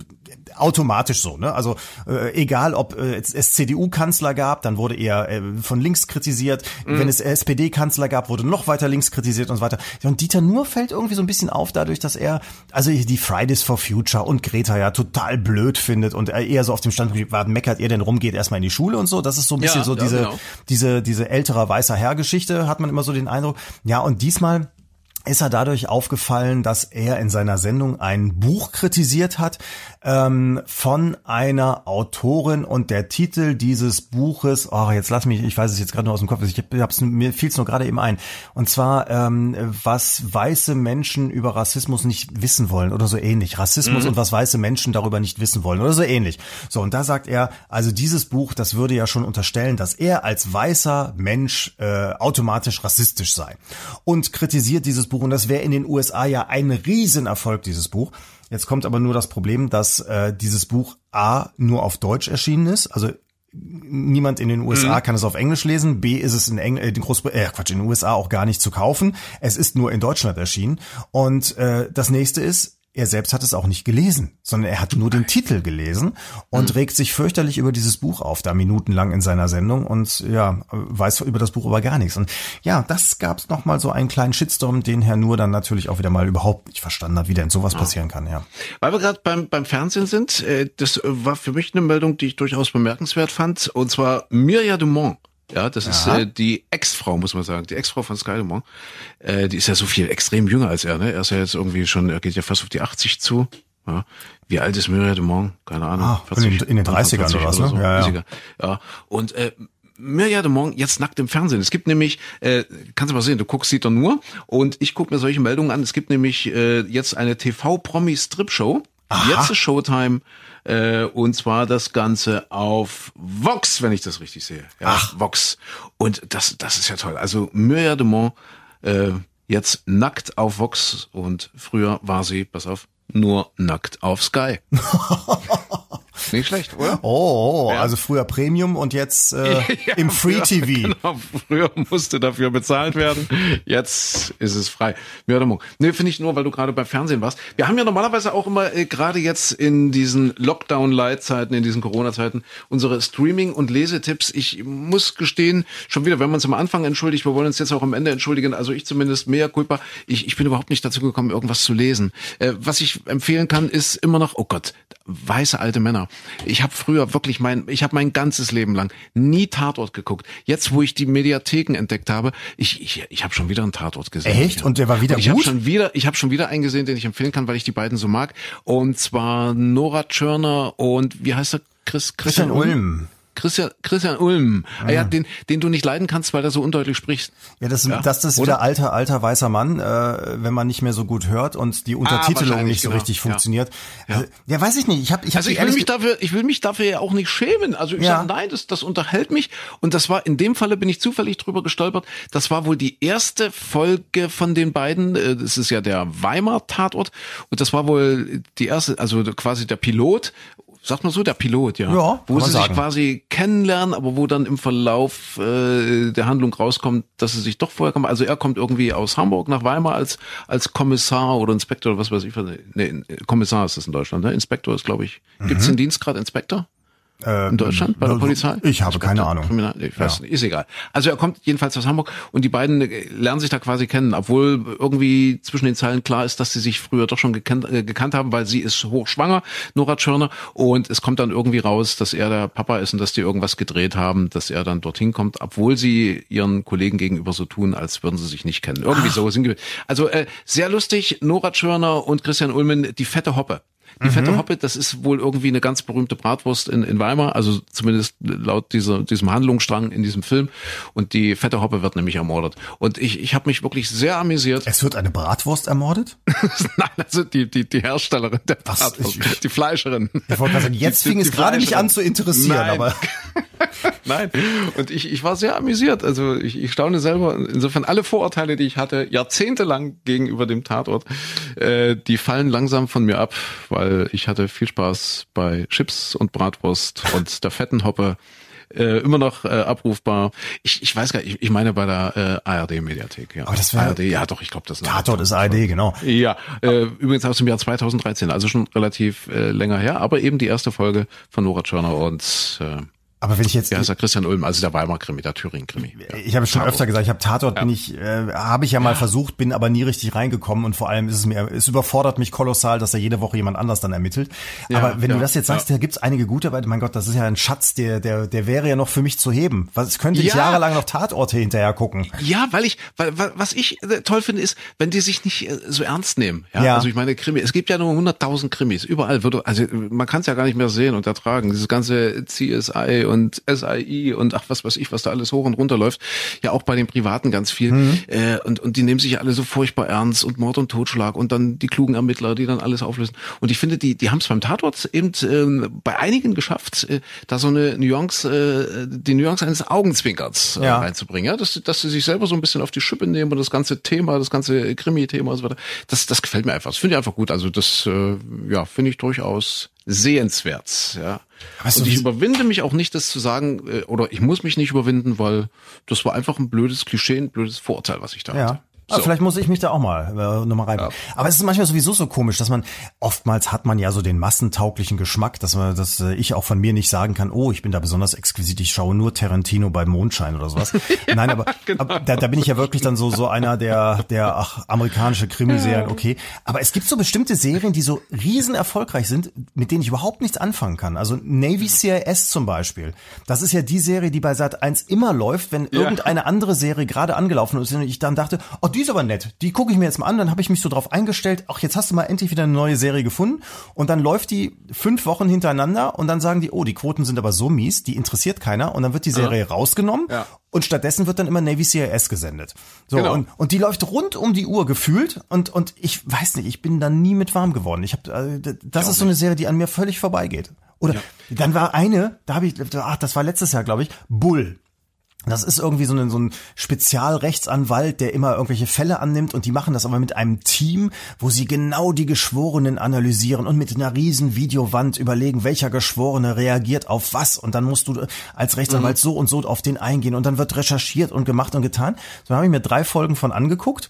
automatisch so, ne? Also äh, egal ob äh, es CDU-Kanzler gab, dann wurde er äh, von links kritisiert. Mhm. Wenn es SPD-Kanzler gab, wurde noch weiter links kritisiert und so weiter. Und Dieter Nur fällt irgendwie so ein bisschen auf dadurch, dass er also die Fridays for Future und Greta ja total blöd findet und er eher so auf dem Standpunkt war, meckert ihr denn rum, geht erstmal in die Schule und so. Das ist so ein bisschen ja, so ja, diese genau. diese diese älterer weißer Herr-Geschichte, hat man immer so den Eindruck. Ja, und diesmal ist er dadurch aufgefallen, dass er in seiner Sendung ein Buch kritisiert hat ähm, von einer Autorin und der Titel dieses Buches, oh, jetzt lass mich, ich weiß es jetzt gerade nur aus dem Kopf, ich hab's, mir fiel es nur gerade eben ein. Und zwar, ähm, was weiße Menschen über Rassismus nicht wissen wollen oder so ähnlich. Rassismus mhm. und was weiße Menschen darüber nicht wissen wollen oder so ähnlich. So, und da sagt er, also dieses Buch, das würde ja schon unterstellen, dass er als weißer Mensch äh, automatisch rassistisch sei. Und kritisiert dieses Buch Buch und das wäre in den USA ja ein Riesenerfolg, dieses Buch. Jetzt kommt aber nur das Problem, dass äh, dieses Buch A nur auf Deutsch erschienen ist, also niemand in den USA mhm. kann es auf Englisch lesen. B ist es in, Eng äh, in Großbritannien, äh, Quatsch, in den USA auch gar nicht zu kaufen. Es ist nur in Deutschland erschienen. Und äh, das nächste ist, er selbst hat es auch nicht gelesen, sondern er hat nur den Titel gelesen und mhm. regt sich fürchterlich über dieses Buch auf, da minutenlang in seiner Sendung und ja, weiß über das Buch aber gar nichts. Und ja, das gab es nochmal so einen kleinen Shitstorm, den Herr Nur dann natürlich auch wieder mal überhaupt nicht verstanden hat, wie denn sowas passieren kann, ja. Weil wir gerade beim, beim Fernsehen sind, äh, das war für mich eine Meldung, die ich durchaus bemerkenswert fand, und zwar Mirja Dumont Ja, das ist äh, die Ex-Frau, muss man sagen. Die Ex-Frau von Sky Dumont. Äh, die ist ja so viel extrem jünger als er, ne? Er ist ja jetzt irgendwie schon, er geht ja fast auf die 80 zu. Ja. Wie alt ist Muriel Dumont? Keine Ahnung. Ah, 40, in den 30ern oder was, ne? So. Ja, ja. ja. Und äh, Mirja de Mont jetzt nackt im Fernsehen. Es gibt nämlich, äh, kannst du mal sehen, du guckst sie doch nur und ich gucke mir solche Meldungen an. Es gibt nämlich äh, jetzt eine TV-Promi-Strip-Show. Jetzt ist Showtime äh, und zwar das Ganze auf Vox, wenn ich das richtig sehe. Ja, Ach. Vox. Und das, das ist ja toll. Also Mirja de Mont äh, jetzt nackt auf Vox und früher war sie, pass auf, nur nackt auf Sky. Nicht schlecht, oder? Oh, oh ja. also früher Premium und jetzt äh, ja, im Free TV. Genau, früher musste dafür bezahlt werden, jetzt ist es frei. Mörderung. Nee, finde ich nur, weil du gerade beim Fernsehen warst. Wir haben ja normalerweise auch immer, äh, gerade jetzt in diesen Lockdown-Light-Zeiten, in diesen Corona-Zeiten, unsere Streaming- und Lesetipps. Ich muss gestehen, schon wieder, wenn man uns am Anfang entschuldigt, wir wollen uns jetzt auch am Ende entschuldigen, also ich zumindest mehr culpa, ich, ich bin überhaupt nicht dazu gekommen, irgendwas zu lesen. Äh, was ich empfehlen kann, ist immer noch, oh Gott, weiße alte Männer. Ich habe früher wirklich mein, ich habe mein ganzes Leben lang nie Tatort geguckt. Jetzt, wo ich die Mediatheken entdeckt habe, ich ich, ich habe schon wieder einen Tatort gesehen. Echt? Und der war wieder und ich gut? Ich habe schon wieder, ich habe schon wieder einen gesehen, den ich empfehlen kann, weil ich die beiden so mag. Und zwar Nora Tschörner und wie heißt er? Chris Christian, Christian Ulm. Ulm. Christian, Christian Ulm, ah, ja, den, den du nicht leiden kannst, weil er so undeutlich spricht. Ja, das, ja? das ist Oder? wieder alter, alter weißer Mann, äh, wenn man nicht mehr so gut hört und die Untertitelung ah, nicht so genau. richtig funktioniert. Ja. Also, ja, weiß ich nicht. Ich hab, ich hab also ich will mich dafür, ich will mich dafür ja auch nicht schämen. Also ich ja. sage, nein, das, das unterhält mich. Und das war in dem Falle bin ich zufällig drüber gestolpert. Das war wohl die erste Folge von den beiden. Äh, das ist ja der Weimar Tatort und das war wohl die erste, also quasi der Pilot sagt man so, der Pilot, ja. Ja, wo sie sagen. sich quasi kennenlernen, aber wo dann im Verlauf äh, der Handlung rauskommt, dass sie sich doch vorher kommen. Also er kommt irgendwie aus Hamburg nach Weimar als als Kommissar oder Inspektor oder was weiß ich. Nee, Kommissar ist das in Deutschland, ne? Inspektor ist, glaube ich. Mhm. Gibt's den Dienstgrad Inspektor? Äh, in Deutschland bei der Polizei? Ich habe keine Ahnung. Kriminal, ich weiß ja. ist egal. Also er kommt jedenfalls aus Hamburg und die beiden äh, lernen sich da quasi kennen, obwohl irgendwie zwischen den Zeilen klar ist, dass sie sich früher doch schon gekannt, äh, gekannt haben, weil sie ist hochschwanger, Nora Tschörner, und es kommt dann irgendwie raus, dass er der Papa ist und dass die irgendwas gedreht haben, dass er dann dorthin kommt, obwohl sie ihren Kollegen gegenüber so tun, als würden sie sich nicht kennen. Irgendwie Ach. so. Also äh, sehr lustig, Nora Tschörner und Christian Ulmen, die fette Hoppe. Die mhm. fette Hoppe, das ist wohl irgendwie eine ganz berühmte Bratwurst in, in Weimar, also zumindest laut dieser, diesem Handlungsstrang in diesem Film. Und die fette Hoppe wird nämlich ermordet. Und ich, ich habe mich wirklich sehr amüsiert. Es wird eine Bratwurst ermordet? Nein, also die, die, die Herstellerin der Was? Bratwurst, ich, die Fleischerin. Ich wollte sagen, jetzt die, fing es gerade nicht an zu interessieren, Nein. aber. Nein. Und ich, ich war sehr amüsiert. Also ich, ich staune selber. Insofern alle Vorurteile, die ich hatte, jahrzehntelang gegenüber dem Tatort, äh, die fallen langsam von mir ab, weil ich hatte viel Spaß bei Chips und Bratwurst und der fetten Hoppe. Äh, immer noch äh, abrufbar. Ich, ich weiß gar nicht, ich, ich meine bei der äh, ARD-Mediathek, ja. Aber das wäre ARD, ja doch, ich glaube, das ist Tatort ist ARD, genau. Ja, äh, übrigens aus dem Jahr 2013, also schon relativ äh, länger her, aber eben die erste Folge von Nora Tschörner und äh, aber wenn ich jetzt, ja, ist der Christian Ulm, also der Weimar Krimi, der Thüringen Krimi. Ja. Ich habe schon Tatort. öfter gesagt, ich habe Tatort ja. bin ich, äh, habe ich ja mal ja. versucht, bin aber nie richtig reingekommen und vor allem ist es mir, es überfordert mich kolossal, dass da jede Woche jemand anders dann ermittelt. aber wenn du das jetzt sagst, da gibt's einige gute, weil mein Gott, das ist ja ein Schatz, der, der, der wäre ja noch für mich zu heben. Was könnte ich jahrelang noch Tatorte hinterher gucken? Ja, weil ich, weil, was ich äh, toll finde, ist, wenn die sich nicht äh, so ernst nehmen. Ja, also ich meine Krimi, es gibt ja nur 100.000 Krimis überall, würde, also man kann es ja gar nicht mehr sehen und ertragen. Dieses ganze CSI und SI KI und ach was weiß ich, was da alles hoch und runter läuft. Ja, auch bei den Privaten ganz viel. Mhm. Äh, und, und die nehmen sich alle so furchtbar ernst und Mord und Totschlag und dann die klugen Ermittler, die dann alles auflösen. Und ich finde, die, die haben es beim Tatort eben äh, bei einigen geschafft, äh, da so eine Nuance, äh, die Nuance eines Augenzwinkerns äh, ja. reinzubringen. Ja? Dass, dass sie sich selber so ein bisschen auf die Schippe nehmen und das ganze Thema, das ganze Krimi-Thema und so weiter. Das, das gefällt mir einfach. Das finde ich einfach gut. Also das, äh, ja, finde ich durchaus sehenswert. Ja. Weißt und ich überwinde mich auch nicht, das zu sagen, äh, oder ich muss mich nicht überwinden, weil das war einfach ein blödes Klischee, ein blödes Vorurteil, was ich da ja. hatte. Ah, so. vielleicht muss ich mich da auch mal äh, nochmal rein. Ja. Aber es ist manchmal sowieso so komisch, dass man oftmals hat man ja so den massentauglichen Geschmack, dass man, dass äh, ich auch von mir nicht sagen kann, oh, ich bin da besonders exquisit, ich schaue nur Tarantino bei Mondschein oder sowas. ja, Nein, aber, genau. aber da, da bin ich ja wirklich dann so so einer der der ach amerikanische Krimiserien, okay. Aber es gibt so bestimmte Serien, die so riesen erfolgreich sind, mit denen ich überhaupt nichts anfangen kann. Also Navy CIS zum Beispiel. Das ist ja die Serie, die bei Sat 1 immer läuft, wenn ja. irgendeine andere Serie gerade angelaufen ist und ich dann dachte, oh, die ist aber nett, die gucke ich mir jetzt mal an, dann habe ich mich so drauf eingestellt, ach, jetzt hast du mal endlich wieder eine neue Serie gefunden und dann läuft die fünf Wochen hintereinander und dann sagen die, oh, die Quoten sind aber so mies, die interessiert keiner und dann wird die Serie ja. rausgenommen ja. und stattdessen wird dann immer Navy CIS gesendet. So genau. und, und die läuft rund um die Uhr gefühlt und und ich weiß nicht, ich bin da nie mit warm geworden. Ich habe äh, das ich ist so eine Serie, die an mir völlig vorbeigeht. Oder ja. dann war eine, da habe ich, ach, das war letztes Jahr, glaube ich, Bull. Das ist irgendwie so ein, so ein Spezialrechtsanwalt, der immer irgendwelche Fälle annimmt und die machen das aber mit einem Team, wo sie genau die Geschworenen analysieren und mit einer riesen Videowand überlegen, welcher Geschworene reagiert auf was und dann musst du als Rechtsanwalt mhm. so und so auf den eingehen und dann wird recherchiert und gemacht und getan. So habe ich mir drei Folgen von angeguckt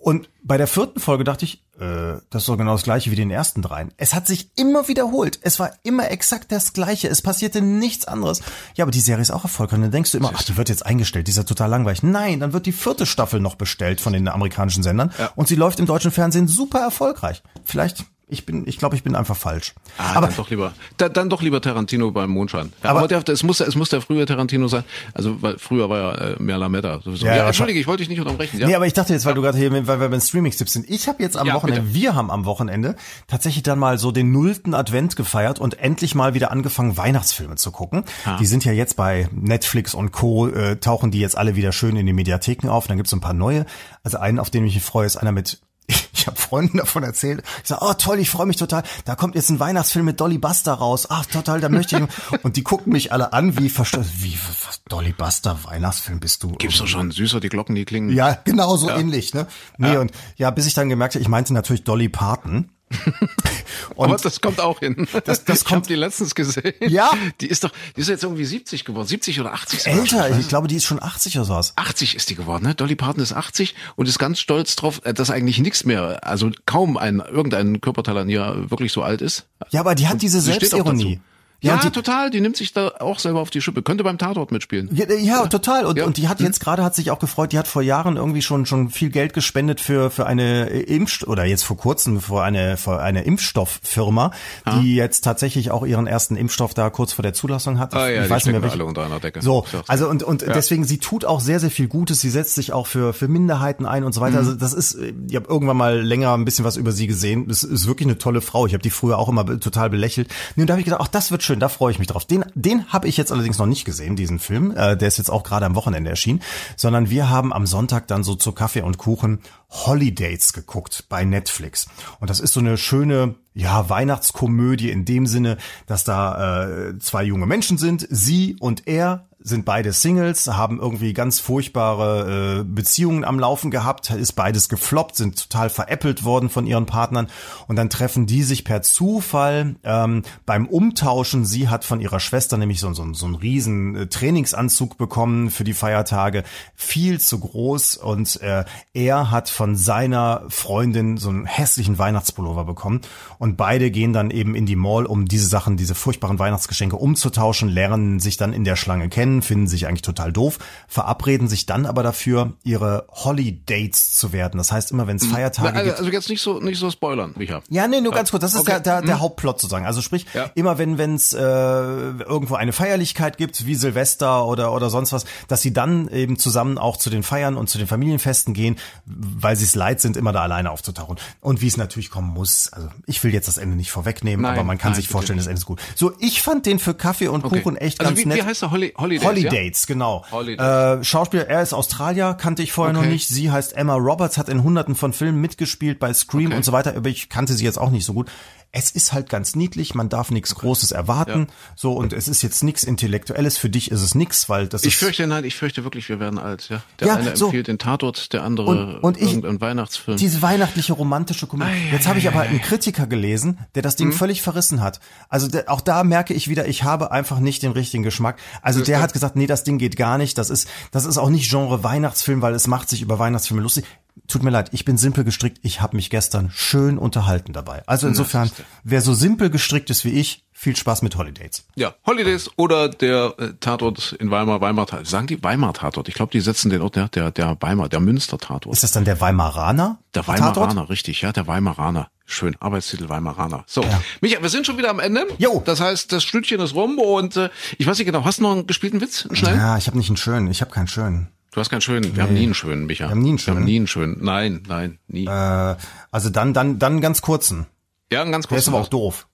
und bei der vierten Folge dachte ich, das ist doch genau das gleiche wie den ersten dreien. Es hat sich immer wiederholt. Es war immer exakt das gleiche. Es passierte nichts anderes. Ja, aber die Serie ist auch erfolgreich. Und dann denkst du immer, ach, die wird jetzt eingestellt, die ist ja total langweilig. Nein, dann wird die vierte Staffel noch bestellt von den amerikanischen Sendern. Ja. Und sie läuft im deutschen Fernsehen super erfolgreich. Vielleicht ich bin, ich glaube, ich bin einfach falsch. Ah, aber dann doch lieber, da, dann doch lieber Tarantino beim Mondschein. Ja, aber, aber der, es muss, es muss der frühe Tarantino sein. Also weil früher war ja äh, mehr Lametta. Sowieso. Ja, ja, Entschuldige, ich wollte dich nicht unterbrechen. Ja? Nee, aber ich dachte jetzt, weil du gerade hier, weil wir beim Streaming-Tipps sind. Ich habe jetzt am Wochenende, bitte. wir haben am Wochenende tatsächlich dann mal so den nullten Advent gefeiert und endlich mal wieder angefangen, Weihnachtsfilme zu gucken. Ah. Die sind ja jetzt bei Netflix und Co. Äh, tauchen die jetzt alle wieder schön in die Mediatheken auf. Dann gibt's ein paar neue. Also einen, auf den ich mich freue, ist einer mit ich habe Freunden davon erzählt. Ich sage, oh toll, ich freue mich total. Da kommt jetzt ein Weihnachtsfilm mit Dolly Buster raus. Ach total, da möchte ich. Und die gucken mich alle an, wie verstanden. Wie was, Dolly Buster Weihnachtsfilm bist du? Gibt's doch schon süßer, die Glocken, die klingen. Ja, genau so ja. ähnlich. Ne? Nee ja. und ja, bis ich dann gemerkt habe, ich meinte natürlich Dolly Parton. Und Aber das kommt auch hin. Das, das ich kommt die letztens gesehen. Ja. Die ist doch, die ist jetzt irgendwie 70 geworden, 70 oder 80. Älter, ich glaube, die ist schon 80 oder sowas. 80 ist die geworden, ne? Dolly Parton ist 80 und ist ganz stolz drauf, äh, dass eigentlich nichts mehr, also kaum ein irgendein Körperteil an ihr wirklich so alt ist. Ja, aber die hat diese Selbstironie. Ja, ja die, total. Die nimmt sich da auch selber auf die Schippe. Könnte beim Tatort mitspielen. Ja, ja total. Und, ja. und die hat jetzt gerade hat sich auch gefreut. Die hat vor Jahren irgendwie schon schon viel Geld gespendet für für eine Impf oder jetzt vor kurzem für eine für eine Impfstofffirma, ah. die jetzt tatsächlich auch ihren ersten Impfstoff da kurz vor der Zulassung hat. Ah, ja, ich weiß nicht mehr welche. unter einer Decke. So, also und und deswegen sie tut auch sehr sehr viel Gutes. Sie setzt sich auch für für Minderheiten ein und so weiter. Mhm. Also das ist, ich habe irgendwann mal länger ein bisschen was über sie gesehen. Das ist wirklich eine tolle Frau. Ich habe die früher auch immer total belächelt. Und da habe ich gedacht, ach, das wird schön. Da freue ich mich drauf. Den, den habe ich jetzt allerdings noch nicht gesehen, diesen Film. Äh, der ist jetzt auch gerade am Wochenende erschienen. Sondern wir haben am Sonntag dann so zu Kaffee und Kuchen Holidays geguckt bei Netflix. Und das ist so eine schöne, ja, Weihnachtskomödie in dem Sinne, dass da äh, zwei junge Menschen sind, sie und er, sind beide Singles, haben irgendwie ganz furchtbare äh, Beziehungen am Laufen gehabt, ist beides gefloppt, sind total veräppelt worden von ihren Partnern und dann treffen die sich per Zufall ähm, beim Umtauschen. Sie hat von ihrer Schwester nämlich so, so, so einen riesen äh, Trainingsanzug bekommen für die Feiertage, viel zu groß und äh, er hat von seiner Freundin so einen hässlichen Weihnachtspullover bekommen und beide gehen dann eben in die Mall, um diese Sachen, diese furchtbaren Weihnachtsgeschenke umzutauschen, lernen sich dann in der Schlange kennen kennen, finden sich eigentlich total doof, verabreden sich dann aber dafür, ihre Holidates zu werden. Das heißt, immer wenn es mhm. Feiertage also, gibt. Also jetzt nicht so nicht so spoilern, Micha. Ja, nee, nur ganz kurz. Das ist okay. der, der, der hm. Hauptplot sozusagen. Also sprich, ja. immer wenn wenn es äh, irgendwo eine Feierlichkeit gibt, wie Silvester oder oder sonst was, dass sie dann eben zusammen auch zu den Feiern und zu den Familienfesten gehen, weil sie es leid sind, immer da alleine aufzutauchen. Und wie es natürlich kommen muss. Also ich will jetzt das Ende nicht vorwegnehmen, nein, aber man kann nein, sich vorstellen, das Ende ist gut. So, ich fand den für Kaffee und okay. Kuchen echt also ganz wie, nett. Wie heißt der Holly, Holiday? Holidays, Holidays ja? genau. Holidays. Äh, Schauspieler, er ist Australier, kannte ich vorher okay. noch nicht. Sie heißt Emma Roberts, hat in hunderten von Filmen mitgespielt bei Scream okay. und so weiter, aber ich kannte sie jetzt auch nicht so gut es ist halt ganz niedlich, man darf nichts. Großes erwarten, ja. so und es ist jetzt nichts Intellektuelles. Für dich ist es nichts, weil das ich ist. Ich fürchte nein, ich fürchte wirklich, wir werden alt. Ja, der ja, eine so. empfiehlt den Tatort, der andere und, und ich, Weihnachtsfilm. Diese weihnachtliche romantische Komödie. Ei, jetzt habe ich aber einen Kritiker gelesen, der das Ding hm? völlig verrissen hat. Also der, auch da merke ich wieder, ich habe einfach nicht den richtigen Geschmack. Also der hat gesagt, nee, das Ding geht gar nicht. Das ist, das ist auch nicht Genre Weihnachtsfilm, weil es macht sich über Weihnachtsfilme lustig tut mir leid, ich bin simpel gestrickt, ich habe mich gestern schön unterhalten dabei. Also insofern, wer so simpel gestrickt ist wie ich, viel Spaß mit Holidays. Ja, Holidays oder der äh, Tatort in Weimar, Weimar Tatort. Sagen die Weimar Tatort? Ich glaube, die setzen den Ort der, der, der Weimar, der Münster Tatort. Ist das dann der Weimaraner? Der Weimaraner, richtig, ja, der Weimaraner. Schön, Arbeitstitel Weimaraner. So, ja. Micha, wir sind schon wieder am Ende. Jo. Das heißt, das Stündchen ist rum und äh, ich weiß nicht genau, hast du noch einen gespielten Witz? Einen schnellen? Ja, ich habe nicht einen schönen, ich habe keinen schönen. Du hast keinen schönen. Wir nee. haben nie einen schönen, Micha. Wir haben nie einen schönen. Wir haben nie einen schönen. Nein, nein, nie. Äh, also dann, dann, dann einen ganz kurzen. Ja, einen ganz kurzen. Der ist aber auch doof.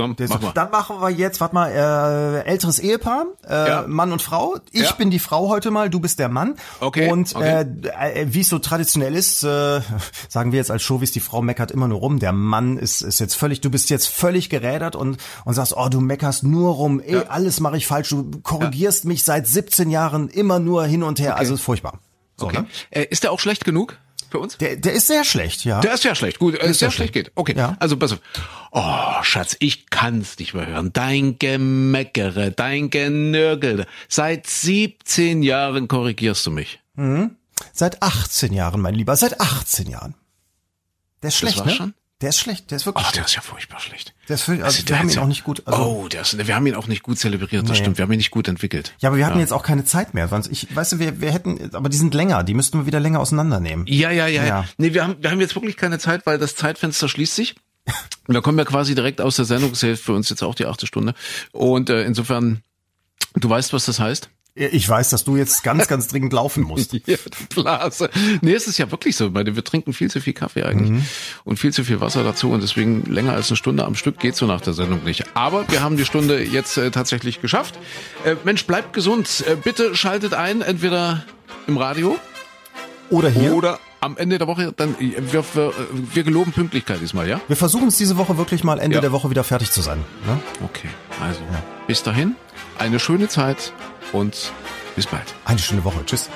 Komm, mach mal. Dann machen wir jetzt, warte mal, äh, älteres Ehepaar, äh, ja. Mann und Frau. Ich ja. bin die Frau heute mal, du bist der Mann. Okay. Und okay. Äh, wie es so traditionell ist, äh, sagen wir jetzt als Showies, die Frau meckert immer nur rum. Der Mann ist, ist jetzt völlig, du bist jetzt völlig gerädert und, und sagst, oh, du meckerst nur rum, ey, ja. alles mache ich falsch, du korrigierst mich seit 17 Jahren immer nur hin und her. Okay. Also ist furchtbar. So, okay. Ne? Äh, ist der auch schlecht genug? Für uns? Der, der ist sehr schlecht, ja. Der ist sehr schlecht. Gut, der ist sehr, sehr schlecht geht. Okay. Ja. Also pass auf. Oh, Schatz, ich kann's nicht mehr hören. Dein Gemeckere, dein Genörgel. Seit 17 Jahren korrigierst du mich. Mhm. Seit 18 Jahren, mein Lieber, seit 18 Jahren. Der ist schlecht, ne? Schon? Der ist schlecht, der ist wirklich. Ach, der ist ja furchtbar schlecht. Der ist also, also wir haben ihn auch nicht gut. Also, oh, der ist, wir haben ihn auch nicht gut zelebriert, das nee. stimmt. Wir haben ihn nicht gut entwickelt. Ja, aber wir hatten ja. jetzt auch keine Zeit mehr. Ich, weißt du, wir, wir hätten, aber die sind länger, die müssten wir wieder länger auseinandernehmen. Ja, ja, ja. ja. Nee, wir haben, wir haben jetzt wirklich keine Zeit, weil das Zeitfenster schließt sich. Und da kommen wir quasi direkt aus der Sendung, das ist für uns jetzt auch die achte Stunde. Und äh, insofern, du weißt, was das heißt? Ich weiß, dass du jetzt ganz, ganz dringend laufen musst. ja, Blase. Nee, es ist ja wirklich so, wir trinken viel zu viel Kaffee eigentlich mhm. und viel zu viel Wasser dazu und deswegen länger als eine Stunde am Stück geht so nach der Sendung nicht. Aber wir haben die Stunde jetzt äh, tatsächlich geschafft. Äh, Mensch, bleibt gesund. Äh, bitte schaltet ein, entweder im Radio oder hier oder am Ende der Woche, dann äh, wir, wir, wir geloben Pünktlichkeit diesmal, ja? Wir versuchen es diese Woche wirklich mal Ende ja. der Woche wieder fertig zu sein. Ne? Okay, also ja. bis dahin eine schöne Zeit und bis bald. Eine schöne Woche. Tschüss.